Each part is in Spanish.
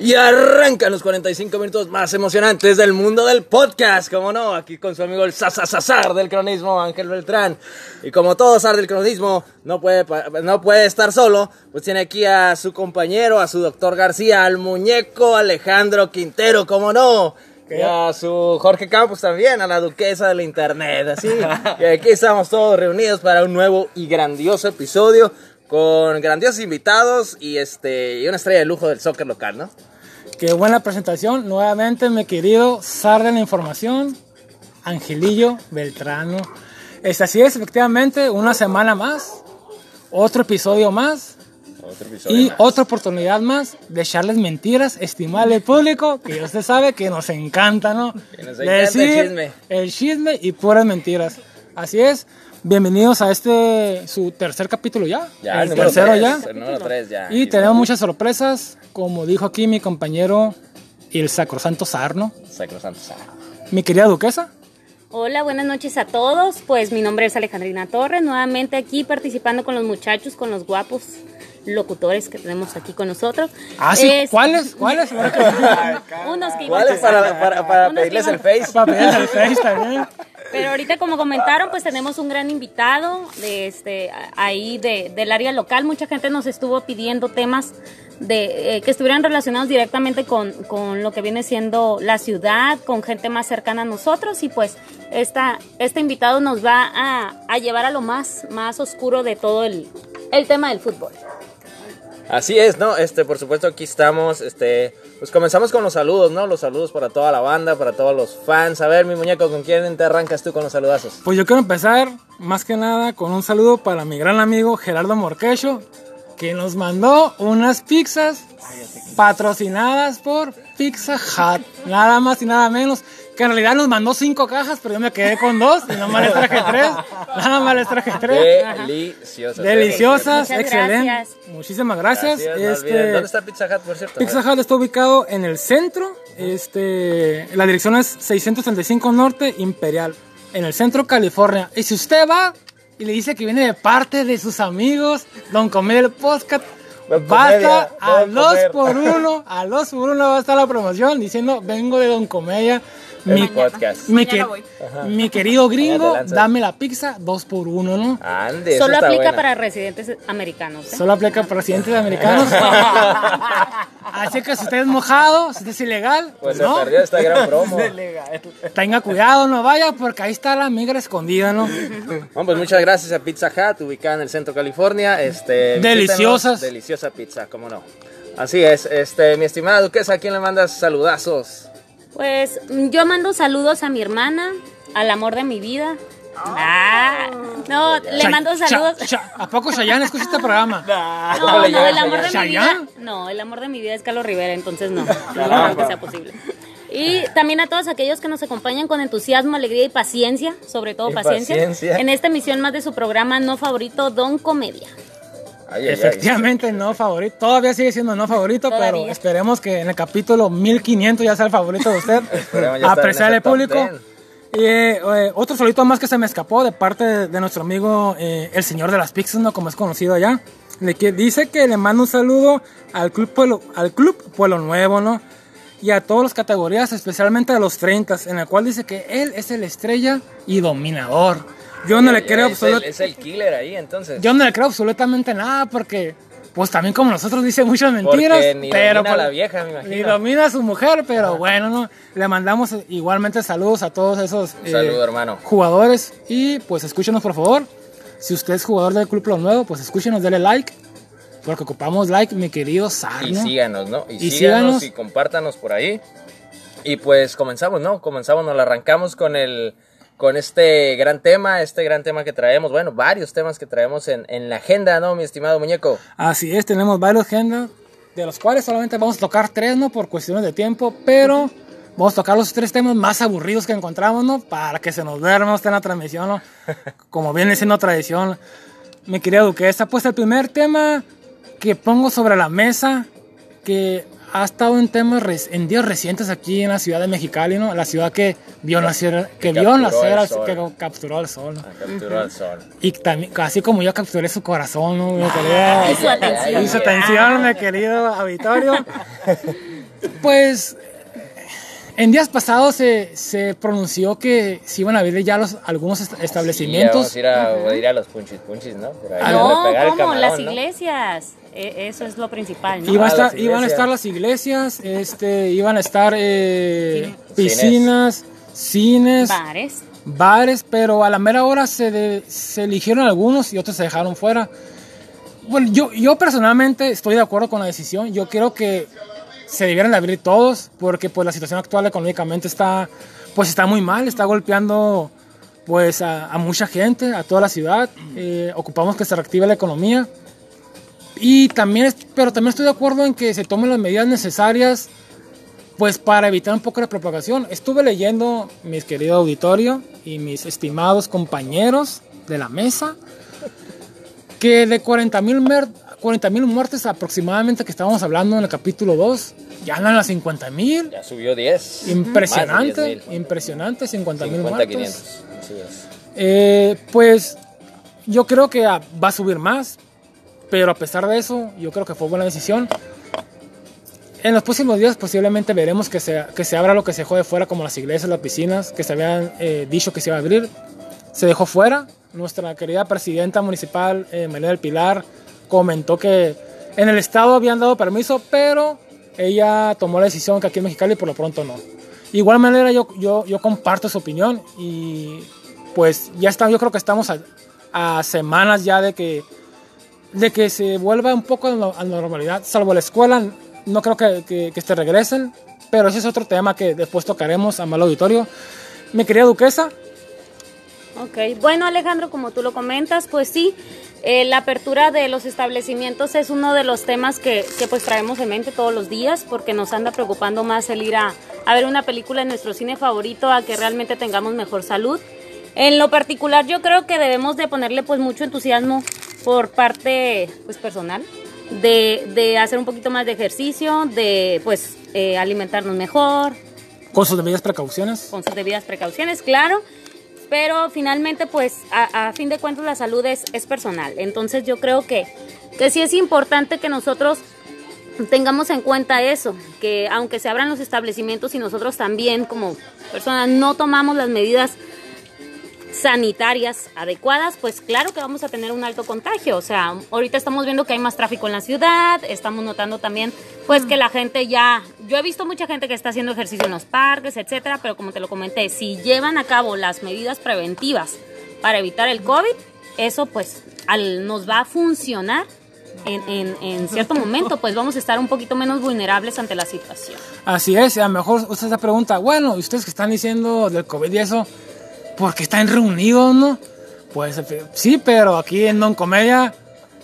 Y arrancan los 45 minutos más emocionantes del mundo del podcast, como no, aquí con su amigo el Sasasasar del cronismo, Ángel Beltrán. Y como todo Sar del cronismo no puede, no puede estar solo, pues tiene aquí a su compañero, a su doctor García, al muñeco Alejandro Quintero, como no. Y a su Jorge Campos también, a la duquesa del internet, así. Y aquí estamos todos reunidos para un nuevo y grandioso episodio con grandiosos invitados y este y una estrella de lujo del soccer local, ¿no? Qué buena presentación. Nuevamente, mi querido Sar de la Información, Angelillo Beltrano. Es así es, efectivamente, una semana más, otro episodio más. Otro episodio y más. otra oportunidad más de echarles mentiras, estimable público, que usted sabe que nos encanta, ¿no? Que nos encanta el chisme. el chisme y puras mentiras. Así es. Bienvenidos a este, su tercer capítulo ya. Ya, el número tercero tres, ya. El número 3 ya. Y tenemos muchas sorpresas, como dijo aquí mi compañero y el sacrosanto Sarno. Sacrosanto Sar. Mi querida duquesa. Hola, buenas noches a todos. Pues mi nombre es Alejandrina Torres, nuevamente aquí participando con los muchachos, con los guapos locutores que tenemos aquí con nosotros. Ah, sí. Es- ¿Cuáles? ¿Cuáles? Unos que iban ¿Cuál es para, para, para pedirles iban- el face? Para pedirles el Face también. Pero ahorita como comentaron, pues tenemos un gran invitado de este ahí de, del área local. Mucha gente nos estuvo pidiendo temas de eh, que estuvieran relacionados directamente con, con lo que viene siendo la ciudad, con gente más cercana a nosotros y pues esta, este invitado nos va a, a llevar a lo más, más oscuro de todo el, el tema del fútbol. Así es, ¿no? Este, por supuesto, aquí estamos. Este, pues comenzamos con los saludos, ¿no? Los saludos para toda la banda, para todos los fans. A ver, mi muñeco, ¿con quién te arrancas tú con los saludazos? Pues yo quiero empezar, más que nada, con un saludo para mi gran amigo Gerardo Morquecho, que nos mandó unas pizzas patrocinadas por Pizza Hut. Nada más y nada menos. Que en realidad nos mandó cinco cajas, pero yo me quedé con dos y nomás les traje tres. Nada más les traje tres. Deliciosas. Deliciosas, Muchas excelente. gracias. Muchísimas gracias. Este. ¿Dónde está Pizza Hut, por cierto? Pizza Hut está ubicado en el centro. Este, la dirección es 635 Norte Imperial, en el centro California. Y si usted va y le dice que viene de parte de sus amigos, Don Comedia el Podcast, Don va a Comedia, dos por uno, a dos por uno va a estar la promoción diciendo vengo de Don Comedia. Mi, podcast. mi, que- mi querido gringo, dame la pizza dos por uno, ¿no? Ande, Solo aplica buena. para residentes americanos. ¿eh? Solo aplica para residentes americanos. Así que si usted es mojado, si usted es ilegal, Pues se no, perdió esta gran promo. tenga cuidado, no vaya, porque ahí está la migra escondida, ¿no? Bueno, pues muchas gracias a Pizza Hut, ubicada en el centro de California. Este, Deliciosas. Deliciosa pizza, cómo no. Así es, este, mi estimada duquesa, ¿a quién le mandas saludazos? Pues mm, yo mando saludos a mi hermana, al amor de mi vida. Ah, no, le mando saludos. Sha- ¿A poco Chayanne escucha este programa? No, no, el amor de mi vida. No, el amor de mi vida es Carlos Rivera, entonces no. No creo que sea posible. Y también a todos aquellos que nos acompañan con entusiasmo, alegría y paciencia, sobre todo paciencia, paciencia. en esta emisión más de su programa no favorito, Don Comedia. Ay, ay, ay. Efectivamente, no favorito. Todavía sigue siendo no favorito, pero Todavía. esperemos que en el capítulo 1500 ya sea el favorito de usted. Apreciable ese top público. 10. Y eh, eh, otro solito más que se me escapó de parte de, de nuestro amigo eh, el señor de las pizzas, ¿no? Como es conocido allá. Le que dice que le manda un saludo al Club Pueblo, al Club Pueblo Nuevo, ¿no? Y a todas las categorías, especialmente a los 30, en el cual dice que él es el estrella y dominador. Yo no le creo absolutamente... es el killer ahí, entonces. Yo no le creo absolutamente nada porque, pues también como nosotros dice muchas mentiras, Porque ni pero domina a pues, la vieja, me imagino. Ni domina a su mujer, pero bueno, no. Le mandamos igualmente saludos a todos esos eh, saludo, hermano. jugadores y pues escúchenos por favor. Si usted es jugador del Club Lo Nuevo, pues escúchenos, dele like. Porque ocupamos like, mi querido Sar, Y ¿no? síganos, ¿no? Y, Y síganos síganos. y compártanos por ahí. Y pues comenzamos, ¿no? Comenzamos, nos la arrancamos con el con este gran tema, este gran tema que traemos, bueno, varios temas que traemos en, en la agenda, ¿no, mi estimado muñeco? Así es, tenemos varios agendas, de los cuales solamente vamos a tocar tres, ¿no? Por cuestiones de tiempo, pero vamos a tocar los tres temas más aburridos que encontramos, ¿no? Para que se nos duerma usted en la transmisión, ¿no? Como viene siendo tradición. Mi querida Duquesa, pues el primer tema que pongo sobre la mesa, que ha estado en temas res- en días recientes aquí en la ciudad de Mexicali, ¿no? La ciudad que vio nacer, que vio capturó nacer, el al- sol. que capturó al sol, ¿no? Capturó al sol. Y también, así como yo capturé su corazón, ¿no? Mi querido- Y su atención. y su atención, mi querido auditorio. Pues en días pasados se, se pronunció que se iban a abrir ya los, algunos est- Sí, ya establecimientos. vamos a ir a, a ir a los punchis punchis, ¿no? Por ahí, No, a pegar el ¿cómo? camarón, Las ¿no? iglesias. E- Eso es lo principal, ¿no? Iban, a estar, las iban a iglesias. estar las iglesias, este, iban a estar eh, piscinas, cines, Bares. bares, pero a la mera hora se, de- se eligieron algunos y otros se dejaron fuera. Bueno, yo, yo personalmente estoy de acuerdo con la decisión. Yo creo que se debieran de abrir todos porque pues la situación actual económicamente está pues está muy mal, está golpeando pues a, a mucha gente, a toda la ciudad. Eh, ocupamos que se reactive la economía. Y también, pero también estoy de acuerdo en que se tomen las medidas necesarias pues para evitar un poco la propagación. Estuve leyendo, mis querido auditorio y mis estimados compañeros de la mesa, que de 40 mil 40 mil muertes aproximadamente que estábamos hablando en el capítulo 2, ya andan a 50 mil. Ya subió 10. Impresionante, Más de 10,000. impresionante, 50 mil 50, muertos. 500. Así es. Eh, pues yo creo que ah, va a subir más, pero a pesar de eso, yo creo que fue buena decisión. En los próximos días posiblemente veremos que se, que se abra lo que se dejó de fuera, como las iglesias, las piscinas, que se habían eh, dicho que se iba a abrir. Se dejó fuera. Nuestra querida presidenta municipal, eh, María del Pilar, comentó que en el estado habían dado permiso, pero ella tomó la decisión que aquí en Mexicali por lo pronto no. Igual manera yo, yo, yo comparto su opinión y pues ya está, yo creo que estamos a, a semanas ya de que, de que se vuelva un poco a la normalidad, salvo la escuela, no creo que, que, que este regresen, pero ese es otro tema que después tocaremos a mal auditorio. Mi querida duquesa, Ok, bueno Alejandro, como tú lo comentas, pues sí, eh, la apertura de los establecimientos es uno de los temas que, que, pues traemos en mente todos los días porque nos anda preocupando más el ir a, a ver una película en nuestro cine favorito a que realmente tengamos mejor salud. En lo particular yo creo que debemos de ponerle pues mucho entusiasmo por parte pues personal de, de hacer un poquito más de ejercicio, de pues eh, alimentarnos mejor, con sus debidas precauciones. con sus debidas precauciones, claro. Pero finalmente, pues, a, a fin de cuentas, la salud es, es personal. Entonces yo creo que, que sí es importante que nosotros tengamos en cuenta eso, que aunque se abran los establecimientos y nosotros también como personas no tomamos las medidas sanitarias adecuadas, pues claro que vamos a tener un alto contagio. O sea, ahorita estamos viendo que hay más tráfico en la ciudad, estamos notando también pues que la gente ya, yo he visto mucha gente que está haciendo ejercicio en los parques, etcétera, pero como te lo comenté, si llevan a cabo las medidas preventivas para evitar el COVID, eso pues nos va a funcionar en, cierto momento, pues vamos a estar un poquito menos vulnerables ante la situación. Así es, a lo mejor usted se pregunta, bueno, ¿y ustedes que están diciendo del COVID y eso? Porque están reunidos, ¿no? Pues sí, pero aquí en Don Comedia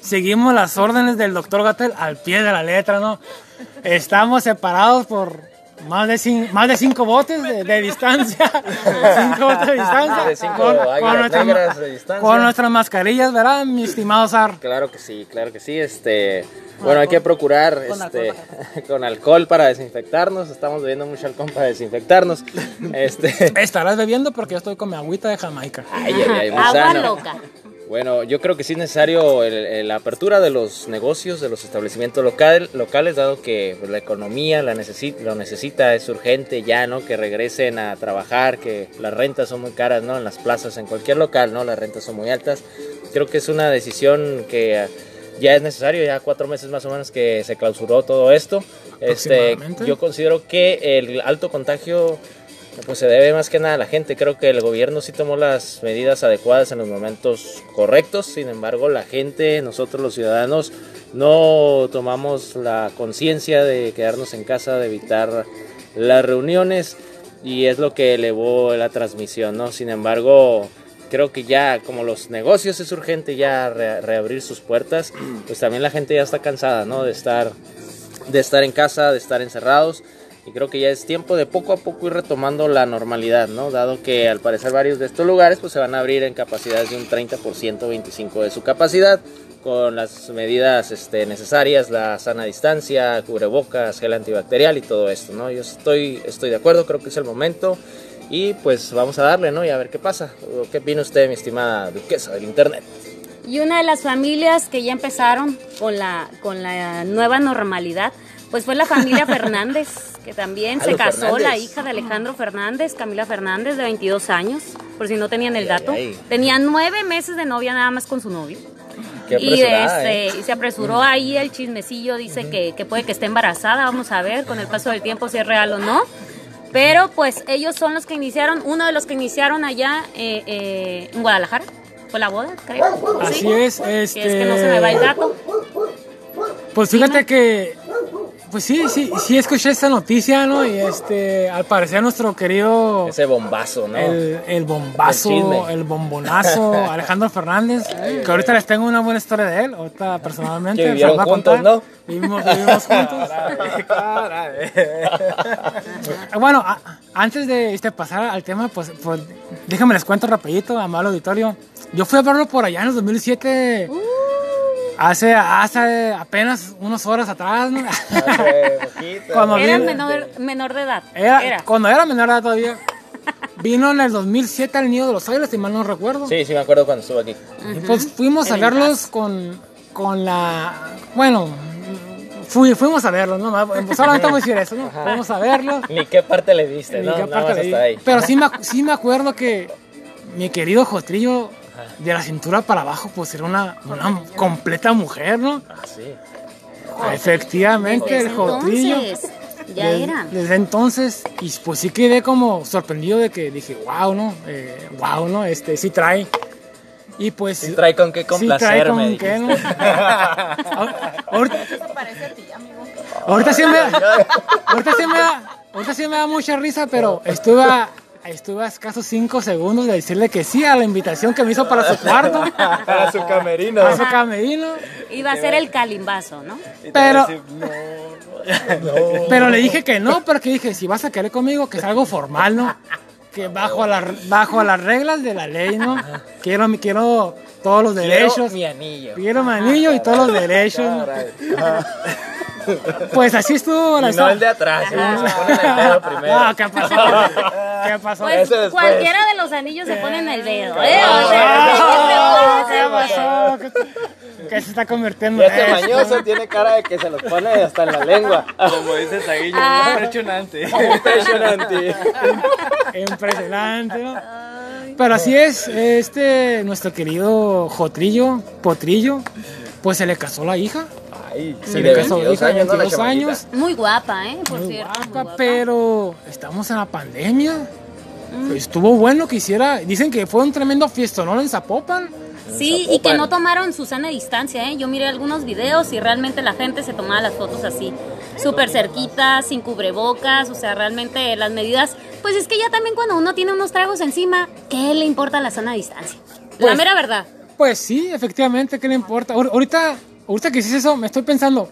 seguimos las órdenes del doctor Gatel al pie de la letra, ¿no? Estamos separados por más de, cin más de cinco botes de, de distancia. cinco botes de distancia. De cinco con, nuestra, de distancia. con nuestras mascarillas, ¿verdad, mi estimado Sar? Claro que sí, claro que sí. Este, bueno, hay que procurar con, este, alcohol. con alcohol para desinfectarnos. Estamos bebiendo mucho alcohol para desinfectarnos. Este... Estarás bebiendo porque yo estoy con mi agüita de Jamaica. Ay, ay, ay, muy Agua sano. loca. Bueno, yo creo que sí es necesario la apertura de los negocios, de los establecimientos local, locales, dado que pues, la economía la necesita, lo necesita, es urgente ya, ¿no? Que regresen a trabajar, que las rentas son muy caras, ¿no? En las plazas, en cualquier local, ¿no? Las rentas son muy altas. Creo que es una decisión que ya es necesario, ya cuatro meses más o menos que se clausuró todo esto. Este, yo considero que el alto contagio pues se debe más que nada a la gente. Creo que el gobierno sí tomó las medidas adecuadas en los momentos correctos. Sin embargo, la gente, nosotros los ciudadanos, no tomamos la conciencia de quedarnos en casa, de evitar las reuniones y es lo que elevó la transmisión, ¿no? Sin embargo, creo que ya como los negocios es urgente ya re reabrir sus puertas, pues también la gente ya está cansada, ¿no? De estar, de estar en casa, de estar encerrados y creo que ya es tiempo de poco a poco ir retomando la normalidad, ¿no? Dado que al parecer varios de estos lugares pues se van a abrir en capacidades de un 30%, 25% de su capacidad, con las medidas este, necesarias, la sana distancia, cubrebocas, gel antibacterial y todo esto, ¿no? Yo estoy, estoy de acuerdo, creo que es el momento y pues vamos a darle, ¿no? Y a ver qué pasa. ¿Qué opina usted, mi estimada duquesa del Internet? Y una de las familias que ya empezaron con la, con la nueva normalidad, Pues fue la familia Fernández, que también Ah, se casó la hija de Alejandro Fernández, Camila Fernández, de 22 años, por si no tenían el dato. ay. Tenía nueve meses de novia nada más con su novio. Qué Y, apresurada, este, ¿eh? y se apresuró ahí el chismecillo, dice que, que puede que esté embarazada, vamos a ver con el paso del tiempo si es real o no. Pero pues ellos son los que iniciaron, uno de los que iniciaron allá eh, eh, en Guadalajara. Fue la boda, creo. Así ¿Sí? es, Si este... es que no se me va el dato. Pues fíjate que, pues sí, sí, sí escuché esta noticia, ¿no? Y este, al parecer nuestro querido, Ese bombazo, ¿no? el, el bombazo, El bombonazo, Alejandro Fernández, que ahorita les tengo una buena historia de él, ahorita personalmente. Que vivieron juntos, contar. ¿no? Vivimos, vivimos juntos. Bueno, a- antes de este, pasar al tema, pues, pues déjame les cuento rapidito, amable auditorio. Yo fui a verlo por allá en el 2007, hace, hace apenas unas horas atrás, ¿no? Hace poquito. Cuando Era menor, menor de edad. era, Era. Cuando era menor de edad todavía. Vino en el 2007 al Nido de los Aires, si mal no recuerdo. Sí, sí, me acuerdo cuando estuvo aquí. Y pues fuimos a verlos con, con la... Bueno, fui, fuimos a verlos, ¿no? Pues solamente vamos a decir eso, ¿no? Fuimos a verlos. Ni qué parte le diste, Ni ¿no? qué Nada parte más le hasta di. ahí. Pero sí me, sí me acuerdo que mi querido De la cintura para abajo, pues era una, una completa mujer, ¿no? Ah, sí. Efectivamente, Desde el Jotrillo. entonces, ya Des- eran. Desde entonces, y pues sí quedé como sorprendido de que dije, wow, ¿no? Eh, wow, ¿no? Este, sí trae. Y pues... Sí trae con qué sí trae complacerme. con qué, ¿no? Ahorita, ahorita sí me da, ahorita sí me da, ahorita sí me da mucha risa, pero estuve a, estuve a escasos 5 segundos de decirle que sí a la invitación que me hizo para su cuarto, Para su camerino. para su camerino, Iba a ser el calimbazo, ¿no? pero, pero le dije que no, porque dije, si vas a querer conmigo, que es algo formal, ¿no? Que bajo a, la, bajo a las reglas de la ley, ¿no? Quiero, quiero todos los derechos. Quiero mi anillo. Quiero mi anillo y todos los derechos. ¿no? Pues así estuvo la Y no el de atrás, el que se pone en el dedo primero. Ah, ¿qué pasó? ¿Qué pasó? Pues Ese después. cualquiera de los anillos se pone en el dedo, ¿eh? O Ah, sea, ¿Qué ¿qué te pasa, pasó? ¿Qué, qué se está convirtiendo Y en este esto? mañoso tiene cara de que se los pone hasta en la lengua. Como dice Saguillo, Ah. impresionante. Impresionante. Impresionante, ¿no? Pero así es, este, nuestro querido Jotrillo, Potrillo, pues se le casó la hija. Ay, Se le casó la 22 hija de años, ¿no? La 22 chamaquita. años. Muy guapa, ¿eh? Por Muy cierto. muy guapa, pero estamos en la pandemia. Estuvo bueno que hiciera. Dicen que fue un tremendo fiestonón en Zapopan. Sí, y que no tomaron su sana distancia, ¿eh? Yo miré algunos videos y realmente la gente se tomaba las fotos así, súper cerquita, sin cubrebocas, o sea, realmente las medidas, pues es que ya también cuando uno tiene unos tragos encima, ¿qué le importa la sana distancia? la Pues- mera verdad. Pues sí, efectivamente, ¿qué le importa? Ahor- Ahorita, ahorita que dices eso, me estoy pensando,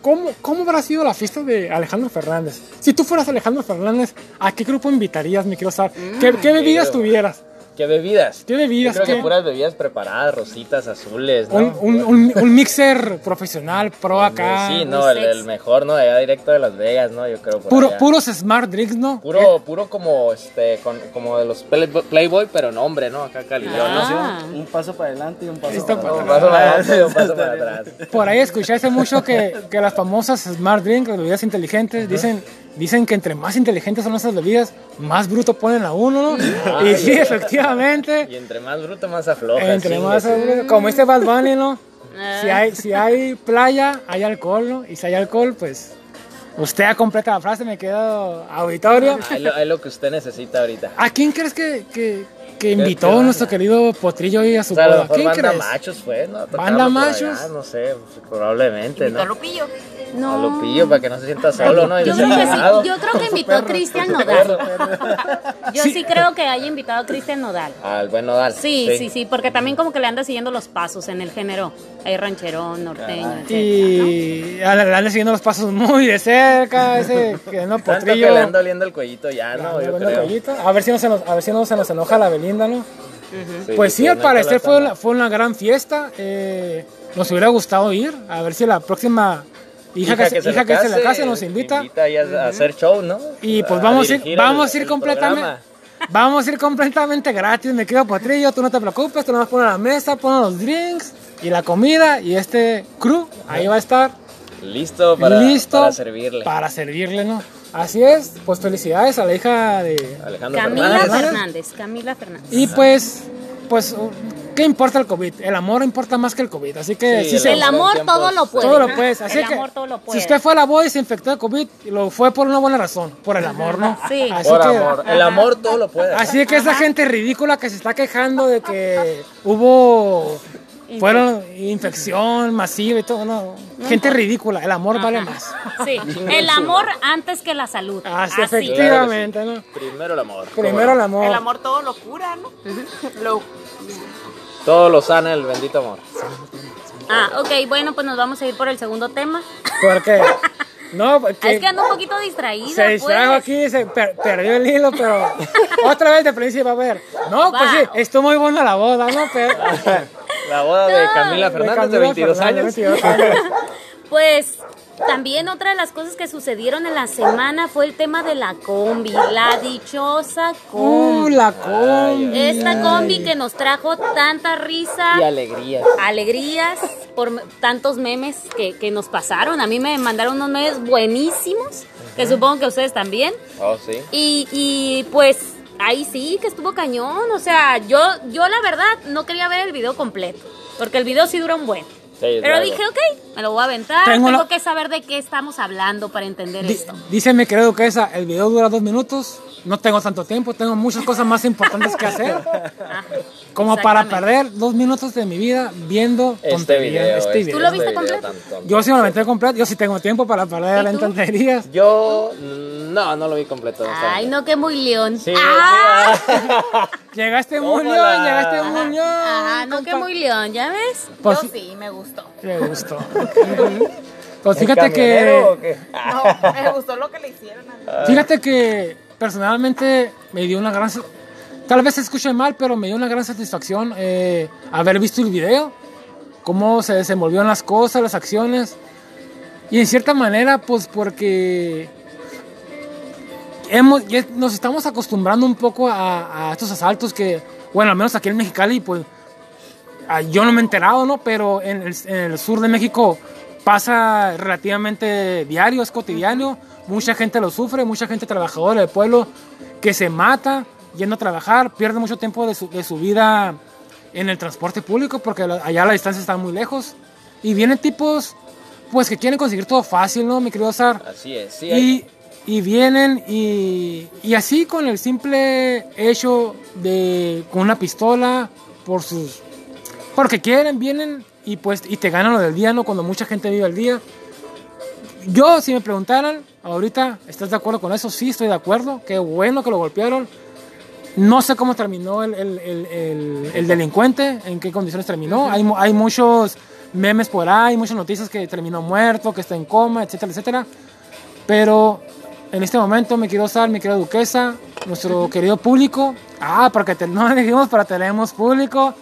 ¿cómo, ¿cómo habrá sido la fiesta de Alejandro Fernández? Si tú fueras Alejandro Fernández, ¿a qué grupo invitarías, mi querido Sar? ¿Qué, qué bebidas quiero. tuvieras? ¿Qué bebidas? ¿Qué bebidas? Yo creo ¿Qué? que puras bebidas preparadas, rositas, azules, ¿no? Un, un, un, un mixer profesional, pro acá. Sí, no, el, mejor, ¿no? Allá directo de Las Vegas, ¿no? Yo creo por Puro, allá. puros smart drinks, ¿no? Puro, puro como, este, con, como de los Play- Playboy, pero en hombre, ¿no? Acá calidad, Ah. Un paso para adelante y un paso para para Un atrás. paso para adelante y un paso para atrás. Por ahí escuché hace mucho que, que las famosas smart drinks, las bebidas inteligentes, dicen, dicen que entre más inteligentes son esas bebidas, más bruto ponen a uno, ¿no? y sí, efectivamente. Y entre más bruto, más afloja. Entre sí, más, sí. como este Bad Bunny, ¿no? Ah. Si hay, si hay playa, hay alcohol, ¿no? Y si hay alcohol, pues usted ha completa la frase, me quedo auditorio. Ahí lo, lo que usted necesita ahorita. ¿A quién crees que, que, que invitó qué nuestro querido Potrillo hoy a su O sea, a lo boda? mejor ¿Quién banda crees? machos fue, ¿no? ¿Banda machos? allá, no sé, pues, probablemente, ¿no? No. A Lupillo para que no se sienta solo, ¿no? Y Yo creo que sí, yo creo que invitó a Cristian Nodal. Yo sí. creo que haya invitado a Cristian Nodal. Al buen Nodal. Sí, sí, sí, porque también como que le anda siguiendo los pasos en el género. Hay rancherón, norteño, etcétera, Y le le anda siguiendo los pasos muy de cerca, ese que no Tanto que Potrillo. le anda oliendo el cuellito ya, ¿no? Yo creo. cuellito. A ver si no se nos, a ver si no se nos enoja la ¿no? Sí, Pues sí, al parecer fue una, fue una gran fiesta. eh, nos hubiera gustado ir. A ver si la próxima hija, que, se, hija que se le case nos invita. a, a hacer show, ¿no? Y pues vamos a ir, vamos el- a ir completamente. Vamos a ir completamente gratis, me quedo potrillo, tú no te preocupes, tú nomás pones la mesa, pones los drinks y la comida y este crew ahí va a estar. Listo para, listo para servirle. para servirle, ¿no? Así es, pues felicidades a la hija de... Alejandro Camila Fernández. Fernández, Camila Fernández. Y pues, pues, ¿qué importa el COVID? El amor importa más que el COVID, así que Sí, sí, el amor tiempo todo lo puede. todo lo puedes. Así el que, amor todo lo puede. si usted fue a la boda y se infectó de COVID, lo fue por una buena razón, por el amor, ¿no? Sí. Así Por que, amor. El amor todo lo puede. Así que esa gente ridícula que se está quejando de que hubo fueron infección masiva y todo, no. Gente ridícula, el amor vale más. Sí, el amor antes que la salud. Así, Así. efectivamente, ¿no? Primero el amor. Primero el amor. El amor todo lo cura, ¿no? Lo- Todo lo sana el bendito amor. Ah, ok, bueno, pues nos vamos a ir por el segundo tema. Porque no, porque Es que ando un poquito distraída. se distrajo pues. aquí, se per- perdió el hilo, pero otra vez de principio a ver. No, pues sí, estuvo muy buena la boda, ¿no? Pero, La boda de Camila de Fernández de Camila 22 Fernández, años. 22 años. Pues también otra de las cosas que sucedieron en la semana fue el tema de la combi, la dichosa Uh, combi. la combi. Esta combi que nos trajo tanta risa, Y alegría. alegrías por tantos memes que, que nos pasaron. A mí me mandaron unos memes buenísimos, que supongo que ustedes también. Oh, sí. Y, y pues ahí sí que estuvo cañón. O sea, yo, yo la verdad no quería ver el video completo. Porque el video sí dura un buen. Sí, Pero dije, ok, me lo voy a aventar. Tengo Tengo, una- que saber de qué estamos hablando para entender Di- esto. Dice mi querido Duquesa, el video dura dos minutos. No tengo tanto tiempo, tengo muchas cosas más importantes que hacer. Ajá. Como para perder dos minutos de mi vida viendo Este tonterías, video. este este- video. ¿Tú lo viste este completo? Yo sí me lo aventé completo, yo sí tengo tiempo para perder ¿Y en tonterías. Yo no, no lo vi completo. Ay, no, que muy león. Sí, ah, sí, ah. Llegaste muy león, llegaste muy león. Ajá, no, que muy león, ¿ya ves? Pues, yo sí, me gustó. Me gustó. Pues ¿El fíjate que, qué? No, me gustó lo que le hicieron a mí. fíjate que personalmente me dio una gran, tal vez se escuche mal, pero me dio una gran satisfacción eh, haber visto el video, cómo se desenvolvieron las cosas, las acciones, y en cierta manera, pues porque hemos, nos estamos acostumbrando un poco a, a estos asaltos que, bueno, al menos aquí en Mexicali, pues ah, yo no me he enterado, ¿no? Pero en el sur de México pasa relativamente diario, es cotidiano. Mucha gente lo sufre, mucha gente trabajadora del pueblo que se mata yendo a trabajar, pierde mucho tiempo de su, de su vida en el transporte público porque allá la distancia está muy lejos. Y vienen tipos, pues, que quieren conseguir todo fácil, ¿no, mi querido Sar? Así es, sí. hay- Y, y vienen y, y así con el simple hecho de con una pistola por sus porque quieren vienen y pues y te ganan lo del día no cuando mucha gente vive el día yo si me preguntaran ahorita estás de acuerdo con eso sí estoy de acuerdo qué bueno que lo golpearon no sé cómo terminó el, el- el- el- el delincuente, en qué condiciones terminó. hay, hay muchos memes por ahí, muchas noticias que terminó muerto, que está en coma, etcétera, etcétera. Pero en este momento me quiero usar, mi querida duquesa, nuestro querido público. Ah, porque te- no dijimos, pero tenemos público.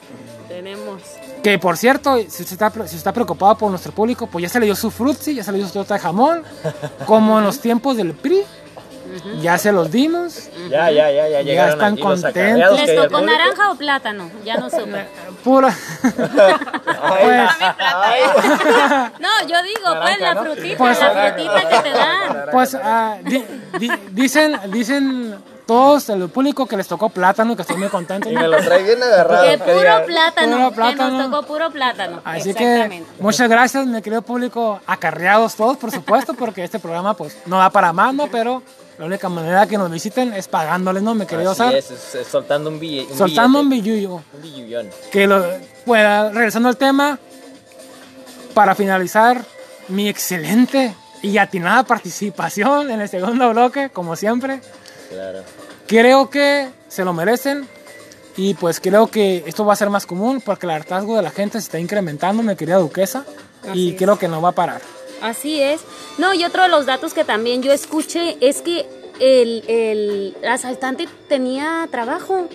Tenemos. Que por cierto, si usted, está, si usted está preocupado por nuestro público, pues ya se le dio su frutzi, ya se le dio su torta de jamón, como en los tiempos del PRI. Ya se los dimos. Ya, ya, ya, ya llegaron están contentos. ¿Les tocó naranja o plátano? Ya no supe. Pura. No, yo digo, pues la frutita, Pues- la frutita que te dan. Pues di- di- dicen, dicen todos el público que les tocó plátano, que estoy muy contento. Y me lo trae bien agarrado. Que diga, puro plátano, Puro que nos tocó puro plátano. Así que muchas gracias, mi querido público, acarreados todos, por supuesto, porque este programa pues no da para más, ¿no? Pero la única manera que nos visiten es pagándoles, ¿no, mi querido Así Sar? es, es- es soltando un billete. Soltando un billete. billuyo. Un billullón. Que lo, pues, regresando al tema, para finalizar, mi excelente y atinada participación en el segundo bloque, como siempre. Claro. Creo que se lo merecen y pues creo que esto va a ser más común porque el hartazgo de la gente se está incrementando, mi querida duquesa, y Así es. creo que no va a parar. Así es. No, y otro de los datos que también yo escuché es que el, el asaltante tenía trabajo.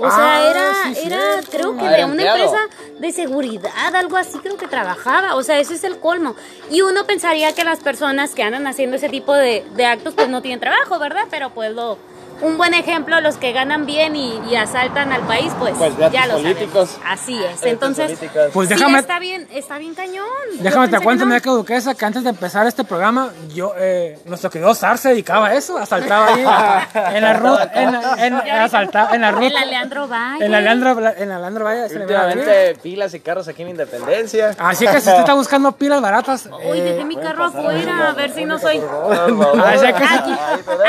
O Ah, sea, era, sí, era cierto. creo que Ah, de era una empresa de seguridad, algo así creo que trabajaba. O sea, eso es el colmo. Y uno pensaría que las personas que andan haciendo ese tipo de, de actos pues no tienen trabajo, ¿verdad? Pero pues lo, un buen ejemplo, los que ganan bien y, y asaltan al país, pues, Pues, ya actos lo políticos. sabemos. Así es. Entonces. Pues sí, déjame, está bien, está bien cañón. Déjame te cuento, mira que duquesa, que antes de empezar este programa, yo, eh, nuestro querido Sar se dedicaba a eso, asaltaba ahí en la ruta, en, en, asaltaba, en la ruta. El Aleandro Valle. En la Leandro, en la Leandro Valle. Últimamente pilas y carros aquí en Independencia. Así que si usted está buscando pilas baratas, Uy, eh, dejé mi carro afuera, a ver si no soy.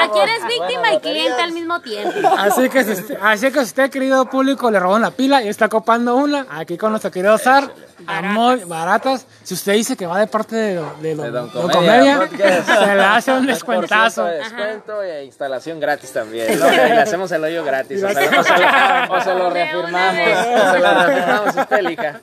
aquí eres víctima y cliente al mismo tiempo. así que si usted, así que si usted, querido público, le robó una pila y está copando una, aquí con nuestro querido Sar, a muy baratas. Si usted dice que va de parte de, de, De Don Don Comedia Comedia, se le hace un 10% descuentazo. de descuento e instalación gratis también. ¿no? Le hacemos el hoyo gratis. O se, lo- o se lo, reafirmamos. O se lo reafirmamos, usted elija.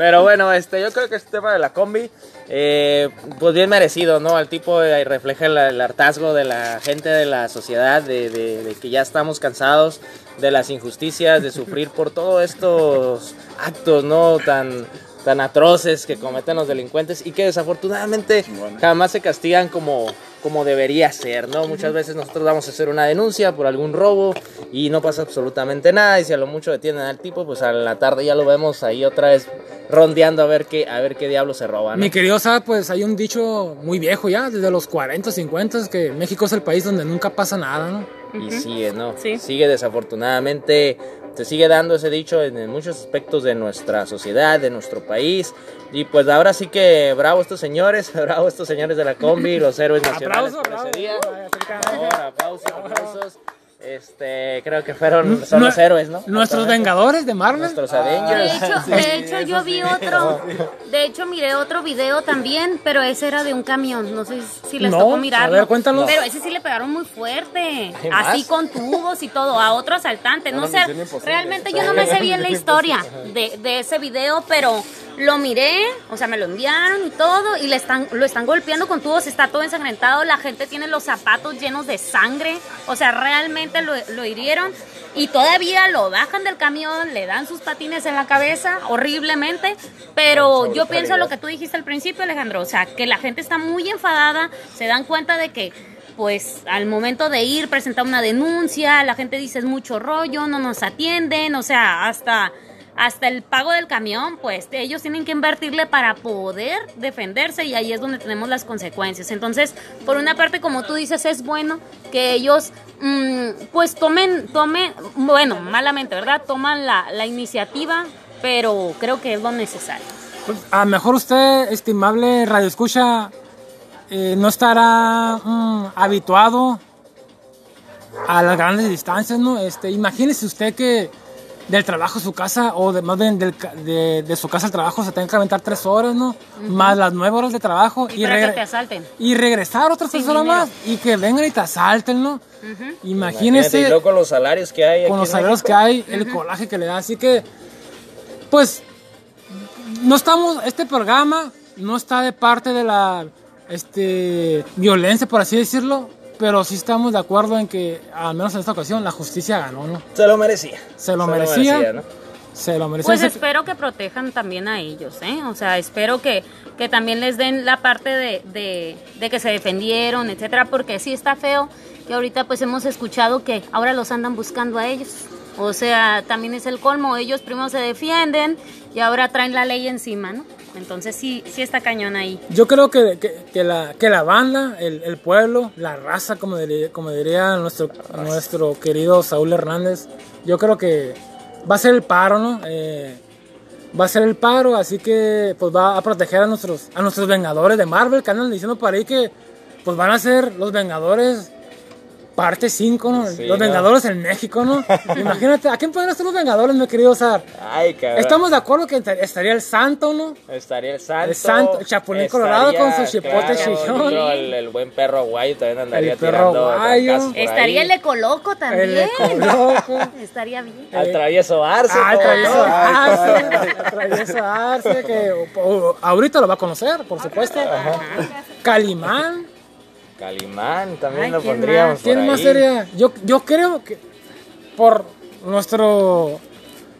Pero bueno, este, yo creo que este tema de la combi, eh, pues bien merecido, ¿no? Al tipo eh, refleja el, el hartazgo de la gente de la sociedad, de, de- de que ya estamos cansados de las injusticias, de sufrir por todos estos actos, ¿no? Tan, tan atroces que cometen los delincuentes y que desafortunadamente jamás se castigan como, como debería ser, ¿no? Muchas veces nosotros vamos a hacer una denuncia por algún robo y no pasa absolutamente nada y si a lo mucho detienen al tipo, pues a la tarde ya lo vemos ahí otra vez rondeando a ver qué, a ver qué diablo se roba, ¿no? Mi querido Sar, pues hay un dicho muy viejo ya, desde los 40, 50, que México es el país donde nunca pasa nada, ¿no? Y sigue, ¿no? Sí. Sigue desafortunadamente, se sigue dando ese dicho en, en muchos aspectos de nuestra sociedad, de nuestro país. Y pues ahora sí que bravo estos señores, bravo estos señores de la combi, los héroes nacionales Aplauso, por ese día. Por favor, aplausos, aplausos. Este, creo que fueron, son los héroes, ¿no? Nuestros. Vengadores de Marvel. Nuestros De Avengers. hecho, de hecho yo vi otro, de hecho miré otro video también, pero ese era de un camión, no sé si les No, tocó a mirarlo. ver, cuéntanos. Pero ese sí le pegaron muy fuerte, así con tubos y todo, a otro asaltante, no sé, realmente yo no me sé bien la historia de, de ese video, pero lo miré, o sea, me lo enviaron y todo, y le están, lo están golpeando con tubos, está todo ensangrentado, la gente tiene los zapatos llenos de sangre, o sea, realmente lo, lo hirieron y todavía lo bajan del camión, le dan sus patines en la cabeza horriblemente, pero yo pienso lo que tú dijiste al principio, Alejandro, o sea, que la gente está muy enfadada, se dan cuenta de que pues al momento de ir presentar una denuncia, la gente dice es mucho rollo, no nos atienden, o sea, hasta hasta el pago del camión, pues ellos tienen que invertirle para poder defenderse y ahí es donde tenemos las consecuencias. Entonces, por una parte, como tú dices, es bueno que ellos mm, pues tomen, tomen, bueno, malamente, ¿verdad? Toman la, iniciativa, pero creo que es lo necesario. Pues, a lo mejor usted, estimable Radio Escucha, eh, no estará mm, habituado a las grandes distancias, ¿no? Este, imagínese usted que del trabajo a su casa, o de, más bien del de, de su casa al trabajo, se tenga que aventar tres horas, ¿no? Más las nueve horas de trabajo. Y para que regre- te asalten. Y regresar otras tres horas más. Y que vengan y te asalten, ¿no? Y luego con los salarios que hay. con aquí los salarios que hay, el coraje que le da. Así que, pues, no estamos, este programa no está de parte de la este, violencia, por así decirlo, pero sí estamos de acuerdo en que, al menos en esta ocasión, la justicia ganó, ¿no? Se lo merecía. Se lo merecía. ¿no? Se lo merecía. Pues espero que protejan también a ellos, ¿eh? O sea, espero que, que también les den la parte de, de, de que se defendieron, etcétera, porque sí está feo que ahorita pues hemos escuchado que ahora los andan buscando a ellos. O sea, también es el colmo, ellos primero se defienden y ahora traen la ley encima, ¿no? Entonces sí, sí está cañón ahí. Yo creo que, que, la, que la banda, el, el pueblo, la raza, como diría, como diría nuestro, nuestro querido Saúl Hernández, yo creo que va a ser el paro, ¿no? Eh, va a ser el paro, así que pues va a proteger a nuestros, a nuestros vengadores de Marvel, que diciendo por ahí que pues van a ser los vengadores parte 5, ¿no? Sí, los ¿no? vengadores en México, ¿no? Imagínate, ¿a quién podrían ser los vengadores, mi querido Sar? Ay, cabrón. Estamos de acuerdo que estaría el santo, ¿no? Estaría el santo. El santo, el Chapulín Colorado con su chipote creo El, el buen perro aguayo también andaría El perro tirando Estaría ahí. el ecoloco también. El ecoloco. Estaría bien. Al travieso Arce. Ah, ¿cómo travieso? Arce, el travieso Arce, que o- o- ahorita lo va a conocer, por supuesto. Calimán. Calimán también Ay, lo ¿quién pondríamos ¿Quién más ahí. sería? Yo, yo creo que por nuestro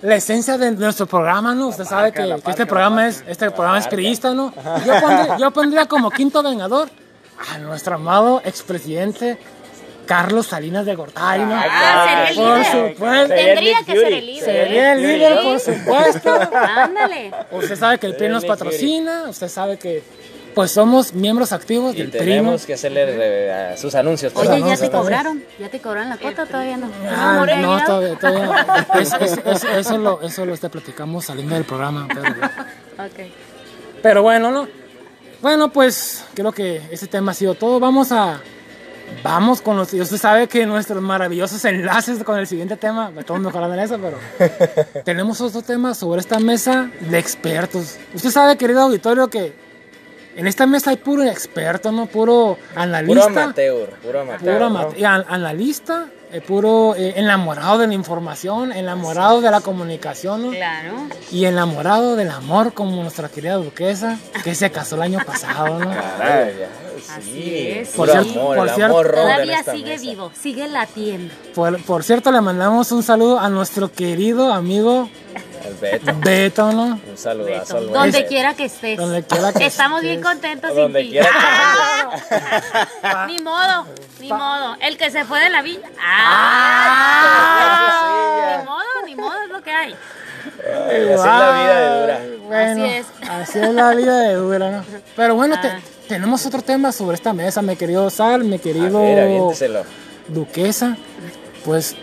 la esencia de nuestro programa, ¿no? Usted sabe que, que este programa es este programa es criista, ¿no? Yo pondría, yo pondría como quinto vengador a nuestro amado expresidente Carlos Salinas de Gortari, ¿no? Ah, sería el Por líder. supuesto. Tendría que ser el líder. Sería el líder, Sí. por supuesto. Ándale. Usted sabe que el PRI nos patrocina, usted sabe que pues somos miembros activos Y del. ¿no? tenemos que hacerle sus anuncios. por Oye, no, ¿ya te cobraron? ¿Ya te cobraron la cuota? Todavía no. Ah, no, todavía, todavía. Es- es- es- eso, lo, eso lo platicamos saliendo del programa. Pero, Ok. pero bueno, ¿no? Bueno, pues creo que ese tema ha sido todo. Vamos a. Vamos con los. Usted sabe que nuestros maravillosos enlaces con el siguiente tema. Todos mejorando en eso, pero. tenemos otro tema sobre esta mesa de expertos. Usted sabe, querido auditorio, que en esta mesa hay puro experto, ¿no? Puro analista. Puro amateur, puro amateur. Puro ¿no? ama- y an- analista, eh, puro eh, enamorado de la información, enamorado de la comunicación ¿no? Claro. y enamorado del amor como nuestra querida duquesa que se casó el año pasado, ¿no? Caray, Así sí, es. Por cierto- amor, por el cierto- amor Todavía sigue mesa. vivo, sigue latiendo. Por, por cierto, le mandamos un saludo a nuestro querido amigo El Beto. Beto, ¿no? Un saludazo al Beto. Donde Beto. quiera que estés. Donde quiera que Estamos bien contentos sin ti. quiera ni modo, ni modo. El que se fue de la villa. Ah, Ah, ni modo, ni modo es lo que hay. Así es la vida de dura. Bueno, Así es. así es la vida de dura, ¿no? Pero bueno, te- Ah. tenemos otro tema sobre esta mesa, mi querido Sal, mi A querido ver. Duquesa. Pues,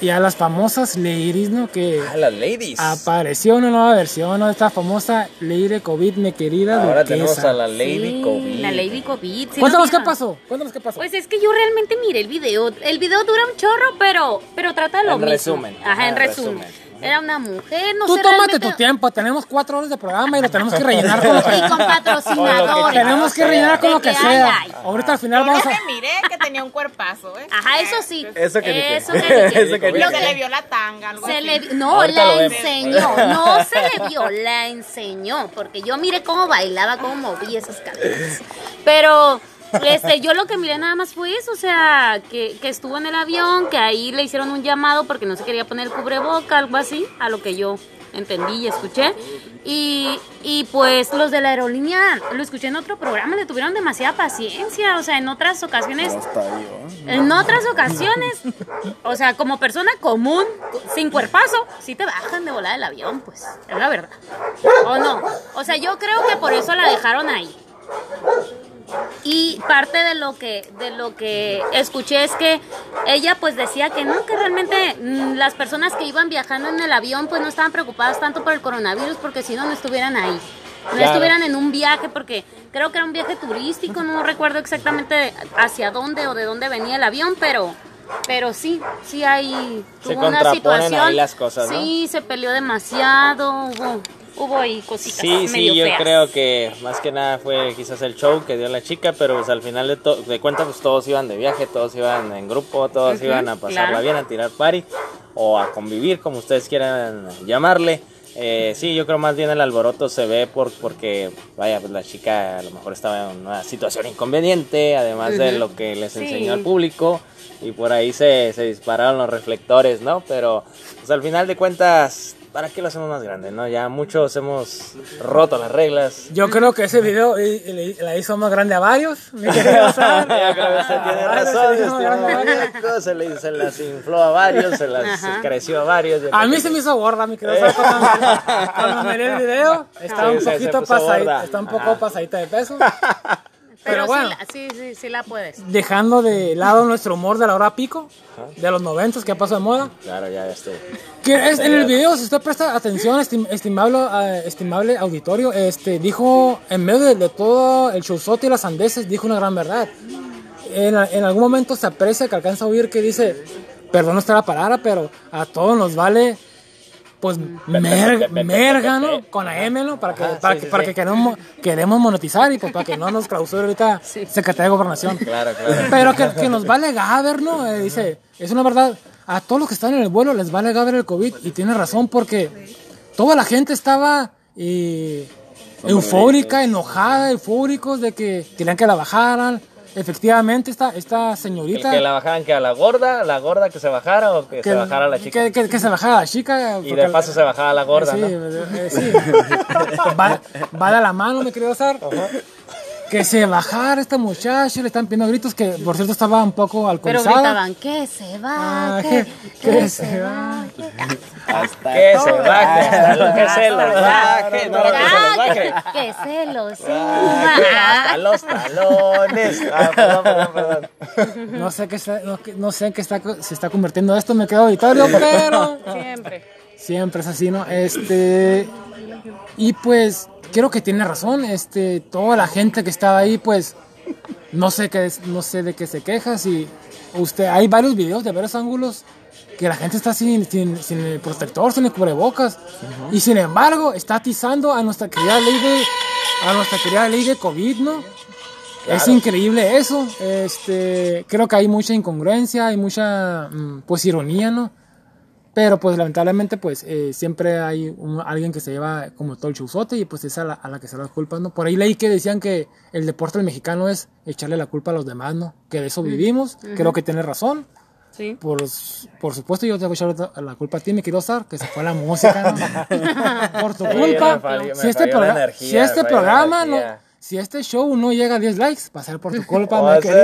y a las famosas ladies, ¿no? Que A las ladies. apareció una nueva versión ¿no? de esta famosa Lady COVID, mi querida Ahora Duquesa. tenemos a la Lady Sí, COVID. La Lady COVID. ¿sí Cuéntanos qué vieron? pasó, cuéntanos qué pasó. Pues es que yo realmente miré el video. El video dura un chorro, pero, pero trata lo En mismo. resumen. Ajá, en en resumen. resumen. Era una mujer, no Tú sé tómate realmente- tu tiempo, tenemos cuatro horas de programa y lo tenemos que rellenar con lo que, Y con patrocinadores. tenemos que rellenar con lo que que sea. Ahorita al final vamos a... miré tenía un cuerpazo, ¿eh? Ajá, eso sí. Eso que ni qué. Eso que ni qué. Eso que ni Lo qué. que le vio la tanga, algo Se así. le, no, Ahorita la enseñó, no se le vio, la enseñó, porque yo miré cómo bailaba, cómo movía esas caderas. Pero este, yo lo que miré nada más fue eso, o sea, que, que estuvo en el avión, que ahí le hicieron un llamado porque no se quería poner el cubreboca, algo así, a lo que yo entendí y escuché. Y, y pues los de la aerolínea, lo escuché en otro programa, le tuvieron demasiada paciencia, o sea, en otras ocasiones... En otras ocasiones, o sea, como persona común, sin cuerpazo, si te bajan de volar el avión, pues, es la verdad. ¿O no? O sea, yo creo que por eso la dejaron ahí. Y parte de lo que de lo que escuché es que ella pues decía que no, que realmente mm, las personas que iban viajando en el avión pues no estaban preocupadas tanto por el coronavirus porque si no no estuvieran ahí. No Claro. estuvieran en un viaje porque creo que era un viaje turístico, no recuerdo exactamente hacia dónde o de dónde venía el avión, pero pero sí, sí hay Se tuvo una situación. ahí las cosas, ¿no? Sí, se peleó demasiado, hubo hubo ahí cositas Sí, sí, medio yo feas. creo que más que nada fue quizás el show que dio la chica, pero pues al final de, de cuentas pues todos iban de viaje, todos iban en grupo, todos Ujú, iban a pasarla claro. bien, a tirar party o a convivir, como ustedes quieran llamarle. Eh, sí, yo creo más bien el alboroto se ve por, porque, vaya, pues la chica a lo mejor estaba en una situación inconveniente, además de Ujú. lo que les Sí. enseñó al público, y por ahí se, se dispararon los reflectores, ¿no? Pero, pues al final de cuentas, ¿para qué lo hacemos más grande, no? Ya muchos hemos roto las reglas. Yo creo que ese video eh, le- la hizo más grande a varios, mi querido Sal. Yo creo que usted tiene razón, se varios. se, le, se las infló a varios, se las creció a varios. A mí que se me hizo gorda, mi querido Sal, cuando, me- cuando miré el video. Estaba Sí, un poquito pasadita, está un poco Ajá. pasadita de peso. Pero, Pero bueno. sí, la- sí, sí, sí la puedes. Dejando de lado nuestro humor de la hora pico, de los noventas que pasó de moda. Claro, ya estoy. Que es, en el video, si usted presta atención, estim- estimable, eh, estimable auditorio, este, dijo, en medio de, de todo el showzote y las andeses, dijo una gran verdad. En, en algún momento se aprecia que alcanza a oír que dice, perdón esta la palabra, pero a todos nos vale, pues, mer- merga, ¿no? Con la M, ¿no? Para que, Ajá, para sí, que, sí, para sí. que queremos, queremos monetizar y pues para que no nos clausure ahorita Secretaría de Gobernación. Claro, claro. Pero que, que nos vale Gaber, ¿no? Eh, dice, es una verdad. A todos los que están en el vuelo les vale Gaber el COVID. Y tiene razón porque toda la gente estaba eh, eufórica, enojada, eufóricos de que querían que la bajaran. Efectivamente, esta, esta El señorita... que la bajaran que a la gorda, la gorda que se bajara o que, se bajara la chica. Que, que- que se bajara la chica. y de paso se bajaba la gorda, sí, ¿no? eh, sí. va, va de la mano, mi querido Sar. que se bajara esta muchacha, le están pidiendo gritos, que por cierto estaba un poco Pero alcoholizada. gritaban, que se Ah, baje, que- que, que se se baje. Hasta Que se baje, que se lo baje, que se los baje. que, que se lo Hasta los talones. Ah, perdón, perdón, perdón. No sé qué está, no, que- no sé en qué está, se está convirtiendo esto, me quedo auditorio, pero Siempre. siempre es así, ¿no? Este, y pues, creo que tiene razón, este, toda la gente que estaba ahí, pues, no sé qué, es- no sé de qué se queja, si usted, hay varios videos de varios ángulos que la gente está sin, sin, sin el protector, sin el cubrebocas, y sin embargo, está atizando a nuestra querida ley de, a nuestra querida ley de COVID, ¿no? Es increíble eso. Este, creo que hay mucha incongruencia, hay mucha, mm, pues, ironía, ¿no? Pero, pues, lamentablemente, pues, eh, siempre hay un- alguien que se lleva como todo el chuzote y, pues, es a la, a la que se la culpa, ¿no? Por ahí leí que decían que el deporte del mexicano es echarle la culpa a los demás, ¿no? Que de eso vivimos. Creo que tiene razón. Sí. Por, por supuesto, yo te voy a echar la culpa a ti, mi querido Sar, que se fue la música, ¿no? Por tu Sí, culpa. me falló- me si este, falló la progra- energía, si este me falló la programa, no, si este show no llega a 10 likes, va a ser por tu culpa, mi a querido.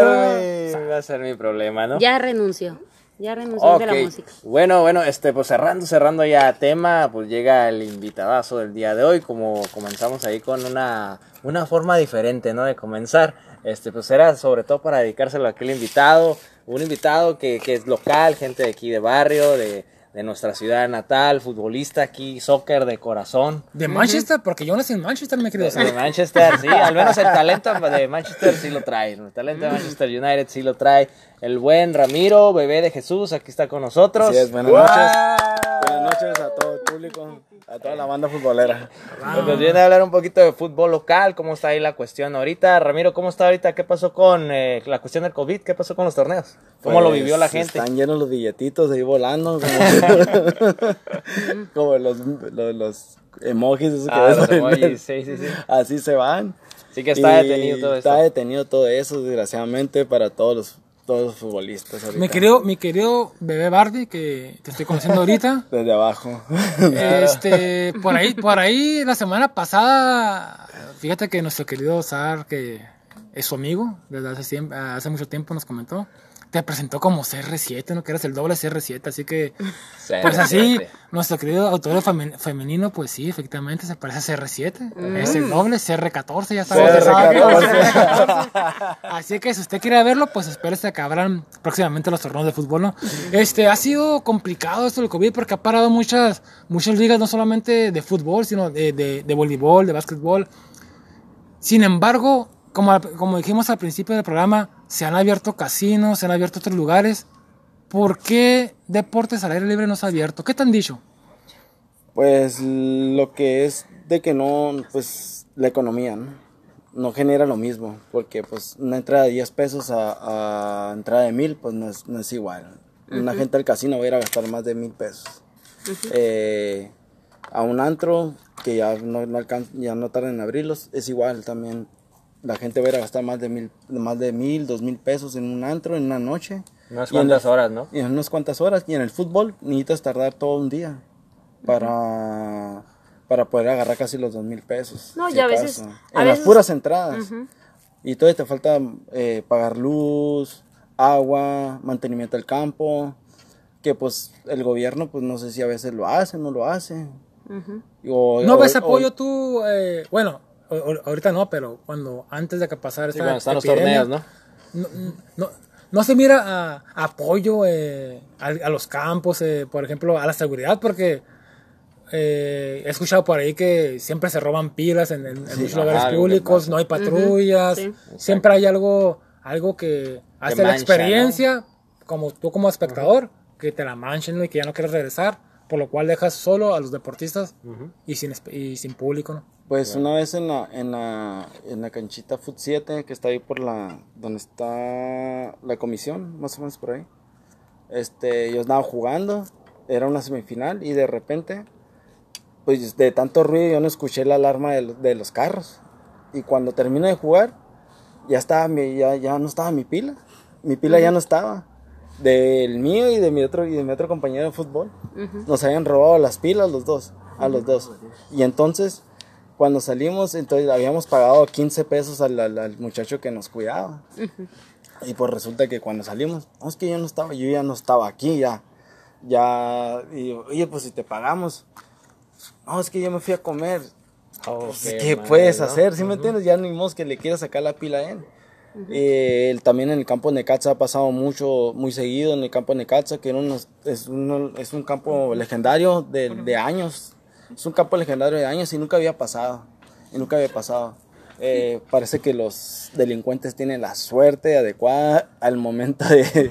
ser va a ser mi problema, ¿no? Ya renunció. Ya renunció de la música. Bueno, bueno, este, pues cerrando, cerrando ya tema, pues llega el invitadazo del día de hoy, como comenzamos ahí con una, una forma diferente, ¿no? De comenzar, este, pues era sobre todo para dedicárselo a aquel invitado, un invitado que, que es local, gente de aquí de barrio, de, de nuestra ciudad natal, futbolista aquí, soccer de corazón. De Manchester, porque yo nací en Manchester, mi querido De. Manchester, sí, al menos el talento de Manchester sí lo trae. El talento de Manchester United sí lo trae. El buen Ramiro, bebé de Jesús, aquí está con nosotros. Así es, buenas noches. Buenas noches a todo el público, a toda la banda futbolera. Pues nos viene a hablar un poquito de fútbol local, cómo está ahí la cuestión ahorita. Ramiro, ¿cómo está ahorita? ¿Qué pasó con eh, la cuestión del COVID? ¿Qué pasó con los torneos? ¿Cómo lo Pues, vivió la gente? Están llenos los billetitos ahí volando. Como, como los, los, los emojis esos Ah, los emojis, sí, sí, sí. Así se van. Sí que está Y detenido todo Está esto. detenido todo eso, desgraciadamente, para todos los, todos los futbolistas. ahorita. Mi querido, mi querido bebé Bardi, que te estoy conociendo ahorita. Desde abajo. Este, por ahí, por ahí la semana pasada, fíjate que nuestro querido Sar, que es su amigo desde hace, hace mucho tiempo, nos comentó, te presentó como CR7, ¿no? Que eres el doble CR7, así que, pues así, nuestro querido autor femen- femenino, pues sí, efectivamente se parece a CR7, es el doble CR14, ya sabemos, CR14. Así que si usted quiere verlo, pues espérese que habrán próximamente los torneos de fútbol, ¿no? Este, ha sido complicado esto del COVID porque ha parado muchas, muchas ligas, no solamente de fútbol, sino de, de, de voleibol, de básquetbol. Sin embargo, como, como dijimos al principio del programa, se han abierto casinos, se han abierto otros lugares. ¿Por qué deportes al aire libre no se ha abierto? ¿Qué te han dicho? Pues lo que es de que no, pues la economía, ¿no? No genera lo mismo, porque pues una entrada de 10 pesos a, a entrada de 1000, pues no es, no es igual. Una gente al casino va a ir a gastar más de 1000 pesos. Eh, a un antro, que ya no, no alcan- ya no tardan en abrirlos, es igual también. La gente va a gastar más de mil, más de mil, dos mil pesos en un antro, en una noche. Unas cuantas el- horas, ¿no? y en unas cuantas horas. Y en el fútbol necesitas tardar todo un día para, para poder agarrar casi los dos mil pesos. No, si y a veces- En a las veces- puras entradas. Y todavía te falta eh, pagar luz, agua, mantenimiento del campo. Que pues el gobierno, pues no sé si a veces lo hace, no lo hace. O- ¿No o- ves o- apoyo tú? eh, bueno, o- ahorita no, pero cuando antes de que pasara Sí, esta cuando están los torneos, ¿no? no, no, no se mira a- apoyo eh, a, a los campos, eh, por ejemplo, a la seguridad, porque eh, he escuchado por ahí que siempre se roban pilas en, en- en muchos lugares públicos, no hay patrullas, sí. siempre hay algo, algo que hace la mancha, experiencia, como tú como espectador, que te la manchen ¿no? y que ya no quieres regresar, por lo cual dejas solo a los deportistas y, sin, y sin público, ¿no? Pues una vez en la, en la, en la canchita Foot 7, que está ahí por la, donde está la comisión, más o menos por ahí. Este, yo estaba jugando, era una semifinal y de repente, pues de tanto ruido yo no escuché la alarma de, los- de los carros. Y cuando terminé de jugar, ya estaba mi, ya, ya no estaba mi pila. Mi pila ya no estaba. Del mío y de mi otro, y de mi otro compañero de fútbol. Nos habían robado las pilas los dos, a los dos. Y entonces cuando salimos, entonces habíamos pagado 15 pesos al, al- al muchacho que nos cuidaba. Y pues resulta que cuando salimos, no, es que yo no estaba, yo ya no estaba aquí, ya. Ya, y oye, pues si te pagamos, no, es que yo me fui a comer. Oh, Pues, qué ¿Qué mal, puedes ¿no? hacer? ¿Sí me entiendes? Ya ni modo que le quiera sacar la pila a él. Eh, él también en el campo de Necaxa ha pasado mucho, muy seguido en el campo de Necaxa, que era unos- es, uno- es un campo legendario de, de años. Es un campo legendario de años y nunca había pasado. Y nunca había pasado. Eh, parece que los delincuentes tienen la suerte adecuada al momento de...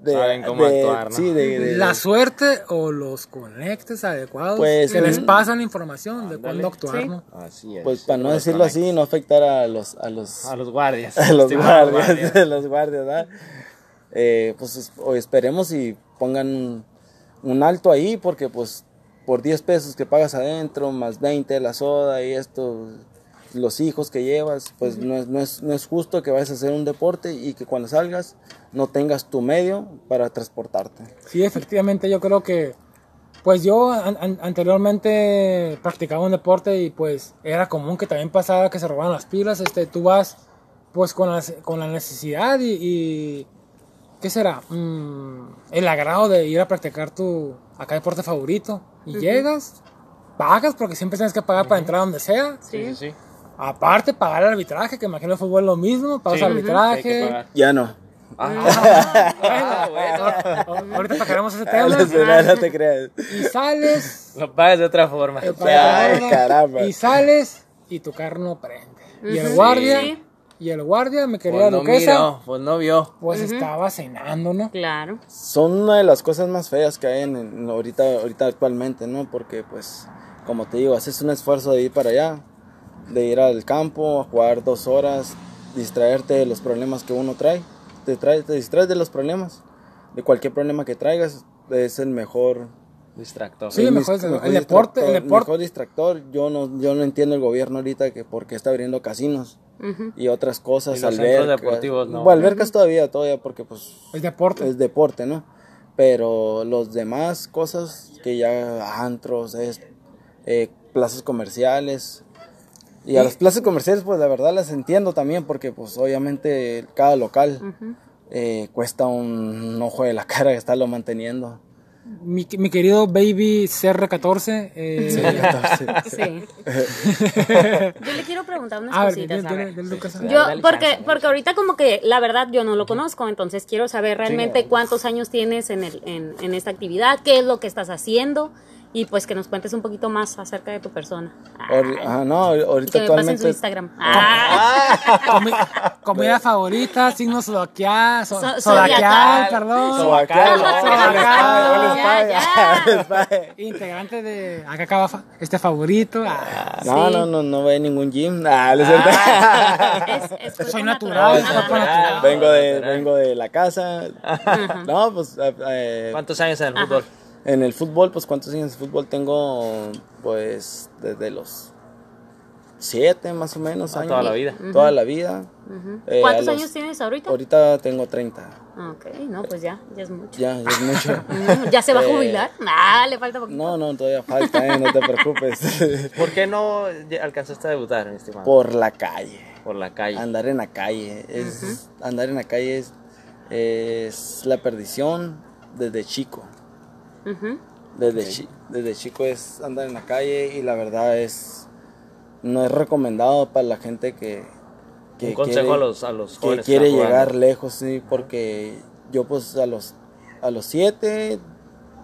de- Saben cómo de- actuar, ¿no? Sí, de, de- La suerte o los conectes adecuados Pues, que les ujú. pasan información de cuándo actuar, Sí. ¿no? Así es. pues para no decirlo conectas. así, no afectar a los, a los, A los guardias. a los guardias, a los guardias, ¿verdad? Eh, pues es- o esperemos y pongan un, un alto ahí, porque pues por 10 pesos que pagas adentro, más 20 la soda y esto, los hijos que llevas, pues no, es, no, es, no es justo que vayas a hacer un deporte y que cuando salgas no tengas tu medio para transportarte. Sí, efectivamente, yo creo que, pues yo an- an- anteriormente practicaba un deporte y pues era común que también pasaba que se robaban las pilas, este, tú vas pues con la, con la necesidad y, y ¿qué será? Mm, el agrado de ir a practicar tu acá deporte favorito y llegas, pagas porque siempre tienes que pagar para entrar donde sea, Sí, sí, sí. aparte pagar el arbitraje, que imagino el fútbol es lo mismo, pagas Sí, arbitraje. Ya no. Ah, bueno. Ahorita- Ahorita tocaremos ese tema. no, no te creas. Y sales Lo pagas de otra forma. Ay, caramba. Y sales y tu carro no prende. Y el guardia, Sí. Y el guardia, mi querida Pues no duquesa, miró, pues no vio. pues estaba cenando, ¿no? Claro. son una de las cosas más feas que hay en, en ahorita, ahorita actualmente, ¿no? Porque pues, como te digo, haces un esfuerzo de ir para allá, de ir al campo, a jugar dos horas, distraerte de los problemas que uno trae, te, trae, te distraes de los problemas, de cualquier problema que traigas, es el mejor... Distractor. Sí, el mejor mejor el deporte- el deporte- mejor distractor. Yo no, yo no entiendo el gobierno ahorita que porque está abriendo casinos y otras cosas, Y albercas. deportivos no. Bueno, albercas todavía, todavía, porque pues El deporte. es deporte, ¿no? Pero los demás cosas que ya antros, es, eh, plazas comerciales. Y a las plazas comerciales, pues la verdad las entiendo también, porque pues obviamente cada local eh, cuesta un, ojo de la cara estarlo manteniendo. Mi, mi querido Baby CR14. Eh, Sí. Yo le quiero preguntar unas a ver, cositas. dile- a Lucas. Yo, Dale porque, chance, porque ahorita como que la verdad yo no lo conozco, entonces quiero saber realmente Sí. cuántos años tienes en, el, en, en esta actividad, qué es lo que estás haciendo y pues que nos cuentes un poquito más acerca de tu persona. Ahor- ajá, no, ahorita que me pasen su actualmente... Instagram. Ah, Comi- comida favorita, signo zodiacal, so- So- zodiacal, zodiacal. perdón. Ya. España. Integrante de acá acaba fa- este favorito. Ah, No, Sí. no, no, no voy a ningún gym. Ah, no es. Es- Soy natural, Ajá. natural. vengo de vengo de la casa. No, pues eh, eh, ¿Cuántos años en el fútbol? En el fútbol, pues cuántos años de fútbol tengo, pues desde los siete más o menos Ah, años. toda la vida. Toda la vida. Eh, ¿Cuántos los- años tienes ahorita? Ahorita tengo 30. Ok, no, pues ya, ya es mucho. Ya, ya es mucho. ¿Ya se va a Eh, jubilar? Ah, le falta poquito. No, no, todavía falta, eh, no te preocupes. ¿Por qué no alcanzaste a debutar, mi estimado? Por la calle. Por la calle. Andar en la calle. Es, Andar en la calle es, es la perdición desde chico. Ujú. Desde, chi- desde chico es andar en la calle y la verdad es no es recomendado para la gente que, que Un consejo quiere, a los, a los que jóvenes. quiere están jugando. llegar lejos, sí, porque yo pues a los a los 7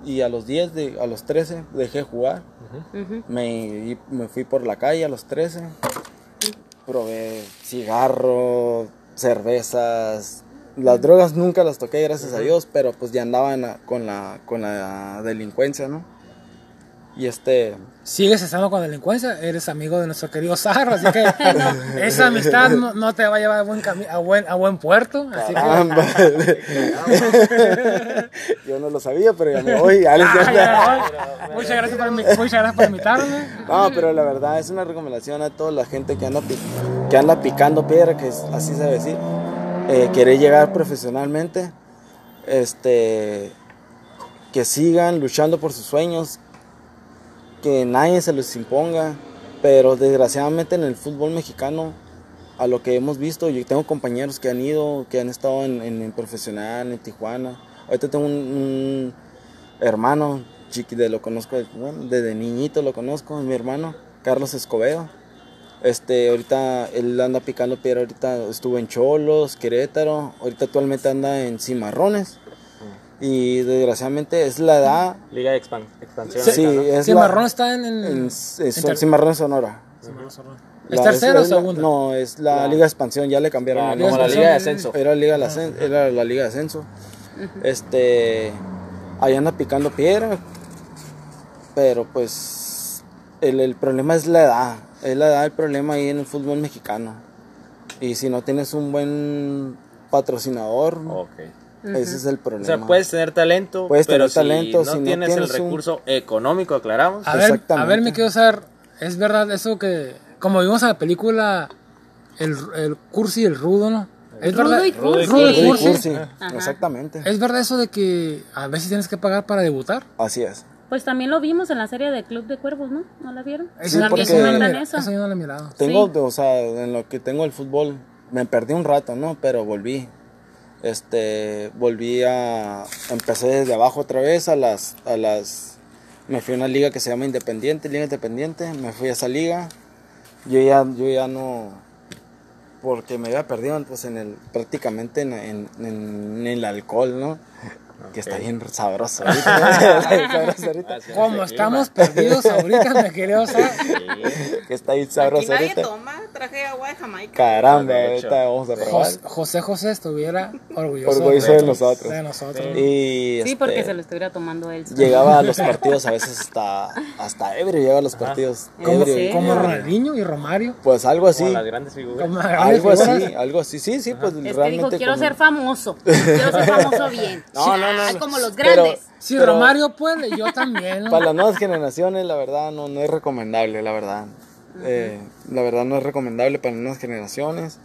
y a los 10, de, a los 13 dejé jugar. Ujú. Me, me fui por la calle a los 13. Probé cigarro, cervezas. Las drogas nunca las toqué, gracias a Dios, pero pues ya andaba en la- con, la, con la delincuencia, ¿no? Y este... Sigues estando con delincuencia, eres amigo de nuestro querido Sarro, así que esa amistad no, no te va a llevar a buen, a buen, a buen puerto. Así que. Yo no lo sabía, pero ya me voy. ya les- Ah, ya, no. muchas, gracias por, muchas gracias por invitarme. No, pero la verdad es una recomendación a toda la gente que anda, que anda picando piedra, que es- así se debe decir. Eh, quiere llegar profesionalmente, este, que sigan luchando por sus sueños, que nadie se los imponga, Pero desgraciadamente en el fútbol mexicano, a lo que hemos visto, yo tengo compañeros que han ido, que han estado en, profesional, en Tijuana. Ahorita tengo un, un hermano, chiqui, de lo conozco, desde niñito lo conozco, mi hermano, Carlos Escobedo. Este, ahorita él anda picando piedra, ahorita estuvo en Cholos, Querétaro, ahorita actualmente anda en Cimarrones. Y desgraciadamente es la edad, Liga de expan- expansión. sí, acá, ¿no? es Cimarrón la, está en el. en, en Cimarrones Sonora. ¿Es La- tercera o segunda? no, es la Liga de Expansión, ya le cambiaron Ah, el como la. Liga de Ascenso. Era, Liga de la Ascen- era la Liga de Ascenso. Este, ahí anda picando piedra, pero pues el, el problema es la edad, es la edad el problema ahí en el fútbol mexicano. Y si no tienes un buen patrocinador, Ok. ese es el O problema. sea, puedes tener talento, Puedes pero tener talento, si no si no tienes el tienes un- recurso económico, aclaramos. A ver, a ver, me quiero saber, ¿es verdad eso que, como vimos en la película, el, el cursi y el rudo, ¿no? ¿Es Rudo verdad? y cursi. Rudo y Rudy cursi. Cursi, exactamente. ¿Es verdad eso de que a veces tienes que pagar para debutar? Así es. Pues también lo vimos en la serie de Club de Cuervos, ¿no? ¿No la vieron? Sí, eso porque- mira- eso. eso yo no lo he mirado. Tengo, Sí. o sea, en lo que tengo el fútbol, me perdí un rato, ¿no? Pero volví. Este, volví a, empecé desde abajo otra vez a las, a las, me fui a una liga que se llama Independiente, Liga Independiente, me fui a esa liga. Yo ya, yo ya no, porque me había perdido pues en el, prácticamente en, en, en el alcohol, ¿no? Que está bien sabroso ahorita. Como estamos perdidos ahorita, me quería saber. Que está bien Aquí sabroso nadie ahorita. toma, traje agua de Jamaica. Caramba, ahorita vamos a probar. Jos- José José estuviera orgulloso, Orgulloso de nosotros. de nosotros. Y Sí, este, porque se lo estuviera tomando él. llegaba a los partidos a veces hasta, hasta ebrio, llegaba a los partidos Como, Ronaldinho y Romario. Pues algo así, Como las grandes figuras. Como algo grandes así, figuras. algo así, sí, sí, pues Es que dijo, realmente quiero como- ser famoso. Quiero ser famoso bien. No, no, no, no. Como los Pero- grandes. Si Pero- Romario puede, yo también. ¿no? Para las nuevas generaciones, la verdad, no, no es recomendable, la verdad. Eh, la verdad no es recomendable para las nuevas generaciones.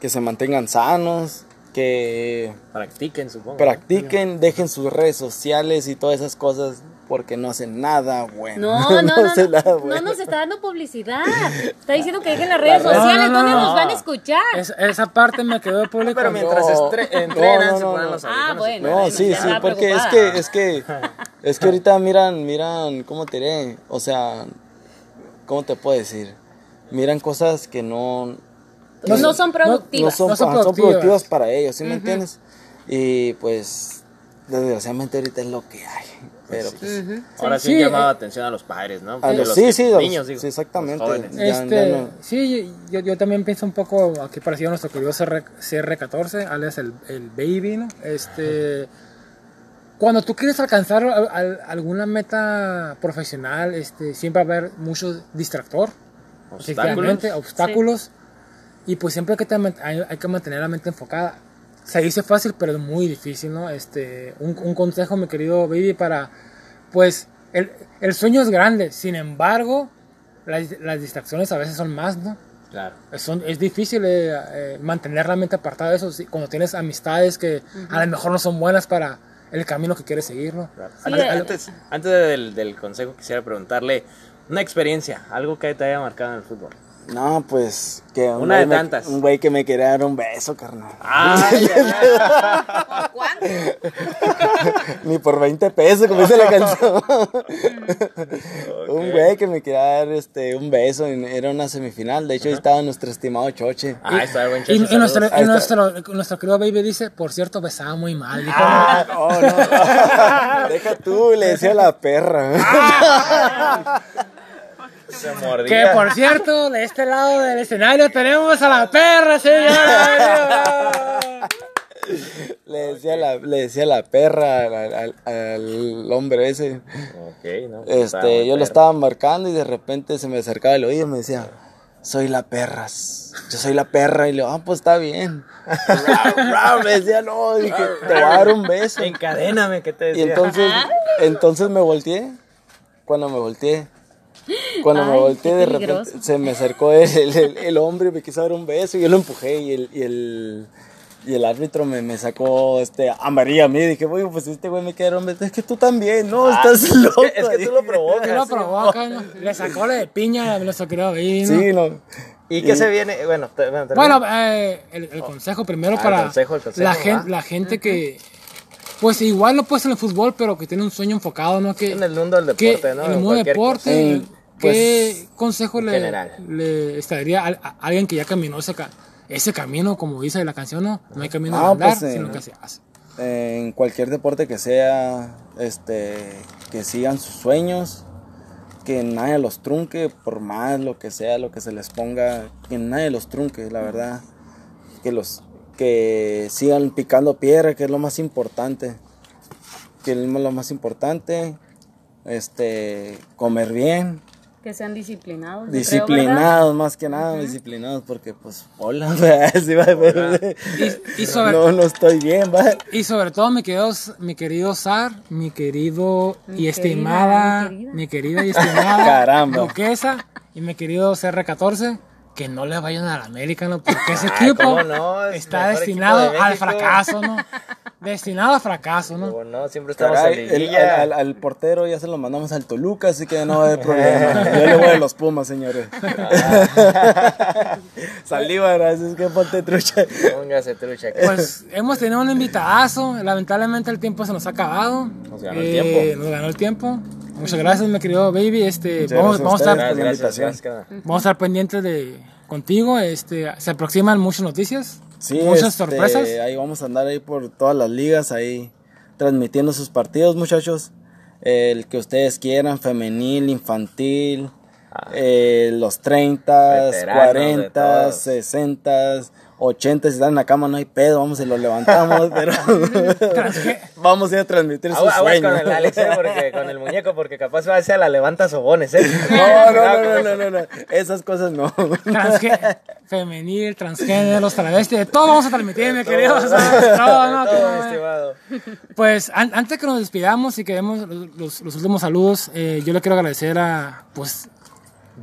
Que se mantengan sanos, que Practiquen, supongo. practiquen, dejen sus redes sociales y todas esas cosas, porque no hacen nada bueno. No, no, no, no, nada nos está dando publicidad. Está diciendo que dejen las redes sociales. no, ¿Dónde no. nos van a escuchar? Es- esa parte me quedó de público. Pero mientras No. estre- No, entrenan, no, se no, ponen no. los Ah, bueno. No, sí, sí, porque es que, es que, es que ahorita miran, miran, ¿cómo te diré? O sea, ¿cómo te puedo decir? Miran cosas que no, No, son no productivas. son, No son ajá, son productivas. para ellos, ¿sí me entiendes? Y pues, desgraciadamente ahorita es lo que hay. Pero pues, Ahora sí, Sí, han llamado eh, la atención a los padres, ¿no? a los- sí, sí, los- niños, digo. sí, exactamente. los jóvenes. Ya- ya Este, no- sí, yo, yo también pienso un poco aquí parecido a nuestro querido CR, CR14, alias el, el Baby, ¿no? Este, cuando tú quieres alcanzar al- al- alguna meta profesional, este, siempre va a haber mucho distractor, Obstáculos. obstáculos, y pues siempre hay que, te- hay, hay que mantener la mente enfocada. Se dice fácil, pero es muy difícil, ¿no? Este, un, un consejo, mi querido Baby, para, pues, el, el sueño es grande, sin embargo, las, las distracciones a veces son más, ¿no? Claro. Son- es difícil eh, eh, mantener la mente apartada de eso sí, cuando tienes amistades que a lo mejor no son buenas para el camino que quieres seguir, ¿no? claro. Sí, antes, antes, antes del, del consejo quisiera preguntarle una experiencia, algo que te haya marcado en el fútbol. No, pues, que un Una güey de me- tantas. un güey que me quería dar un beso, carnal. ¿Por cuánto? Ni por 20 pesos, como dice la canción. Un güey que me quería dar este, un beso. en- Era una semifinal. De hecho, ahí estaba nuestro estimado Choche. Ah, está el buen Y, Checho, y nuestro, y nuestro, nuestro querido Baby dice, por cierto, besaba muy mal. dijo, Ah, no, no. Deja tú, le decía a la perra. Se que por cierto, de este lado del escenario tenemos a la perra, señora. Le decía, la, le decía la perra al, al- al hombre ese. Ok, no. pues, Este, yo lo estaba marcando y de repente se me acercaba el oído y me decía, soy la perras. Yo soy la perra. Y le digo, ah, pues está bien. Me decía, no, dije, te voy a dar un beso. Encadéname, ¿qué te Y decía? entonces, entonces me volteé. Cuando me volteé, cuando me Ay, volteé, qué de repente se me acercó el, el, el- el hombre y me quiso dar un beso. Y yo lo empujé y el, y el, Y el árbitro me, me sacó este, amarilla a mí. Dije, güey, pues este güey me quedó, hombre, es que tú también, no, estás loco. Ah, Es que, es que tú lo provocas. Él lo provoca, ¿no? Le sacó la de piña, lo sacó ahí, ¿no? Sí, no. ¿Y qué se viene? Bueno, te- bueno, Bueno, eh, el, el consejo primero Ah, el para consejo, el consejo, la, ah. gente, la gente que, pues igual no puede ser en el fútbol, pero que tiene un sueño enfocado, ¿no? Que, en el mundo del que deporte, ¿no? En el mundo del deporte, cosa. Eh, ¿qué pues, consejo le, general. le estaría a, a alguien que ya caminó ese, ca- ese camino, como dice la canción, ¿no? No hay camino Ah, a andar, pues, sino que se hace. en cualquier deporte que sea, este, que sigan sus sueños, que nadie los trunque, por más lo que sea, lo que se les ponga, que nadie los trunque, la verdad, que los, que sigan picando piedra, que es lo más importante, que es lo más importante, este, comer bien, Que sean disciplinados. disciplinados, más que nada, disciplinados, porque pues, hola, sí, va, Y, y sobre, no, no estoy bien, va. y sobre todo, mi querido, mi querido Sar, mi querido Mi y querida, estimada, mi querida. mi querida y estimada Caramba. Duquesa y mi querido CR14, que no le vayan a la América, ¿no? Porque ese Ay, equipo ¿cómo no? Es está destinado equipo de al fracaso, ¿no? Destinado al fracaso, ¿no? Como no, siempre estamos Caray, en el- al, al- al portero ya se lo mandamos al Toluca, así que no a haber problema. Yo le voy a los Pumas, señores. Saliva, gracias, que ponte trucha. Póngase trucha. que- Pues hemos tenido un invitadazo, lamentablemente el tiempo se nos ha acabado. Nos ganó el Eh, tiempo. Nos ganó el tiempo. Muchas gracias, mi querido baby. Este, Muchas vamos, a vamos, a estar. Gracias, gracias. vamos a estar pendientes de contigo. Este, se aproximan muchas noticias, Sí, muchas este, sorpresas. Ahí vamos a andar ahí por todas las ligas, ahí transmitiendo sus partidos, muchachos. El que ustedes quieran, femenil, infantil, eh, los 30, Veteranos de 40, todos. 60, 80, si están en la cama no hay pedo, vamos y los levantamos, pero vamos a ir a transmitir Aguas sueños. con el Alex, eh, porque, con el muñeco, porque capaz va a ser la levanta sobones, ¿eh? No, no, no, no, no, no, esas cosas no. Transgé- femenil, transgéneros, travestis, de todo vamos a transmitir, mi querido. estimado. Pues an- antes que nos despidamos y que demos los, los- los últimos saludos, eh, yo le quiero agradecer a, pues,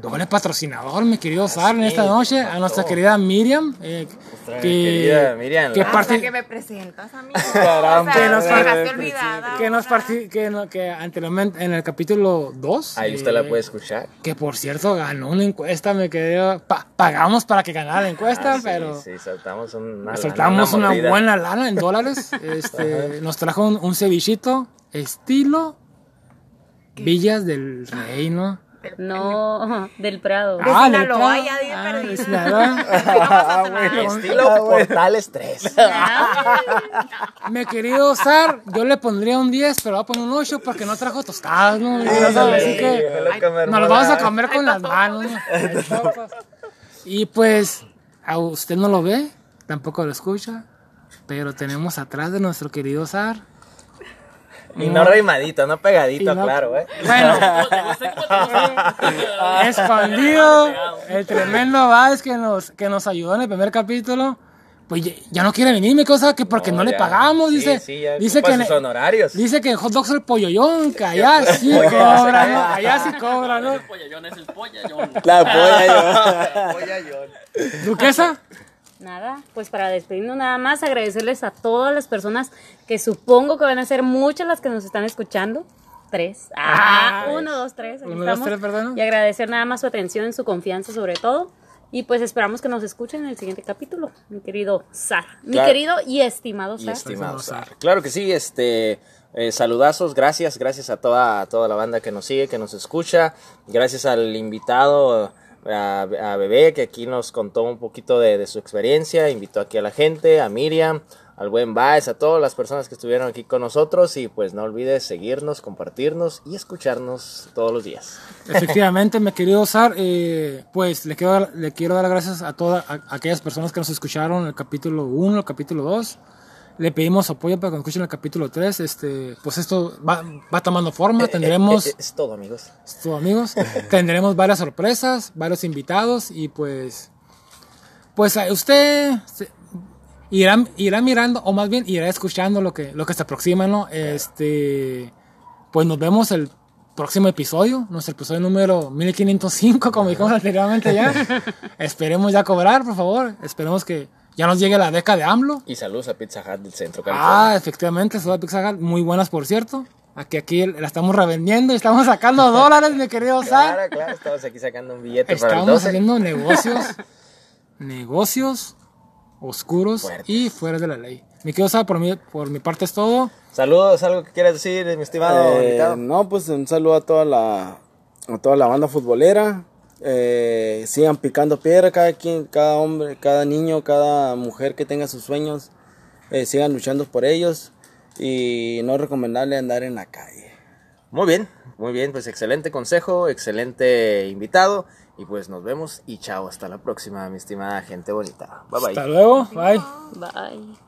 doble patrocinador, mi querido Sar, en esta noche, a nuestra querida Miriam, eh, que, querida Miriam, que me presentas a mí. Caramba. O sea, Que nos dejaste olvidada. que nos parti- que, no- que anteriormente en el capítulo 2 Ahí usted la puede escuchar. que por cierto ganó una encuesta me quedé pa- pagamos para que ganara la encuesta Ah, sí, pero Sí, soltamos una, lana, soltamos una, mordida. buena lana en dólares este nos trajo un, un cevichito estilo Villas del Reino No, del Prado. De Ah, del Sinaloa, Prado. ya dije, Ah, de Sinaloa. Ah, bueno. Estilo Portales 3. Mi querido Sar, yo le pondría un 10, pero voy a poner un 8 porque no trajo tostadas, ¿no? Así que nos lo vamos a comer con las manos. Y pues, a usted no lo ve, tampoco lo escucha, pero tenemos atrás de nuestro querido Sar. Y no rimadito, no pegadito, no- claro, ¿eh? Bueno, escondido, el tremendo Vaz que nos, que nos ayudó en el primer capítulo. Pues ya, ya no quiere venir, mi cosa, que porque no, le pagamos, Sí, dice. sí, ya dice que sus honorarios. Dice que en hot dogs el polloyón, que allá sí Pollo, cobra, sí. ¿no? Allá sí cobra, ¿no? Pollallón es el pollallón. La polla yo. Duquesa, Nada, pues para despedirnos nada más, agradecerles a todas las personas que supongo que van a ser muchas las que nos están escuchando. Tres. Ah, uno, dos, tres. aquí Uno, dos, tres, perdón. Y agradecer nada más su atención, su confianza sobre todo. Y pues esperamos que nos escuchen en el siguiente capítulo, mi querido Sar. Mi Claro. querido y estimado Y Sar. estimado Sar. Claro que sí, este eh, saludazos, gracias, gracias a toda, a toda la banda que nos sigue, que nos escucha, gracias al invitado a, a Bebé que aquí nos contó un poquito de, su experiencia, invitó aquí a la gente, a Miriam, al buen Baez, a todas las personas que estuvieron aquí con nosotros y pues no olvides seguirnos, compartirnos y escucharnos todos los días. efectivamente, mi querido Sar, eh, pues le quiero, le quiero dar las gracias a todas a- aquellas personas que nos escucharon el capítulo 1, el capítulo 2. Le pedimos apoyo para que nos escuchen el capítulo 3. Este, pues esto va, va tomando forma. Tendremos, Eh, eh, es todo amigos. esto, amigos, tendremos varias sorpresas, varios invitados y pues, pues eh, usted irá, irá mirando o más bien irá escuchando lo que, lo que se aproxima, ¿no? Este, pues nos vemos el próximo episodio, nuestro episodio número 1505, como dijimos anteriormente ya. Esperemos ya cobrar, por favor. Esperemos que, ya nos llegue la beca de AMLO. Y saludos a Pizza Hut del centro, California. Ah, efectivamente, Soda Pizza Hut, muy buenas por cierto. Aquí, aquí la estamos revendiendo y estamos sacando dólares, mi querido Sam. Claro, claro, estamos aquí sacando un billete para el Estamos 12. haciendo negocios, negocios oscuros Fuertes. y fuera de la ley. Mi querido Sam, por mi, por mi parte es todo. Saludos, algo que quieras decir, mi estimado Eh, invitado. no, pues un saludo a toda la, a toda la banda futbolera. Eh, sigan picando piedra cada quien, cada hombre, cada niño, cada mujer que tenga sus sueños. eh, sigan luchando por ellos y no recomendarle andar en la calle. Muy bien, muy bien, pues excelente consejo, excelente invitado. Y pues nos vemos y chao, hasta la próxima, mi estimada gente bonita. Bye bye. Hasta luego, bye. Bye.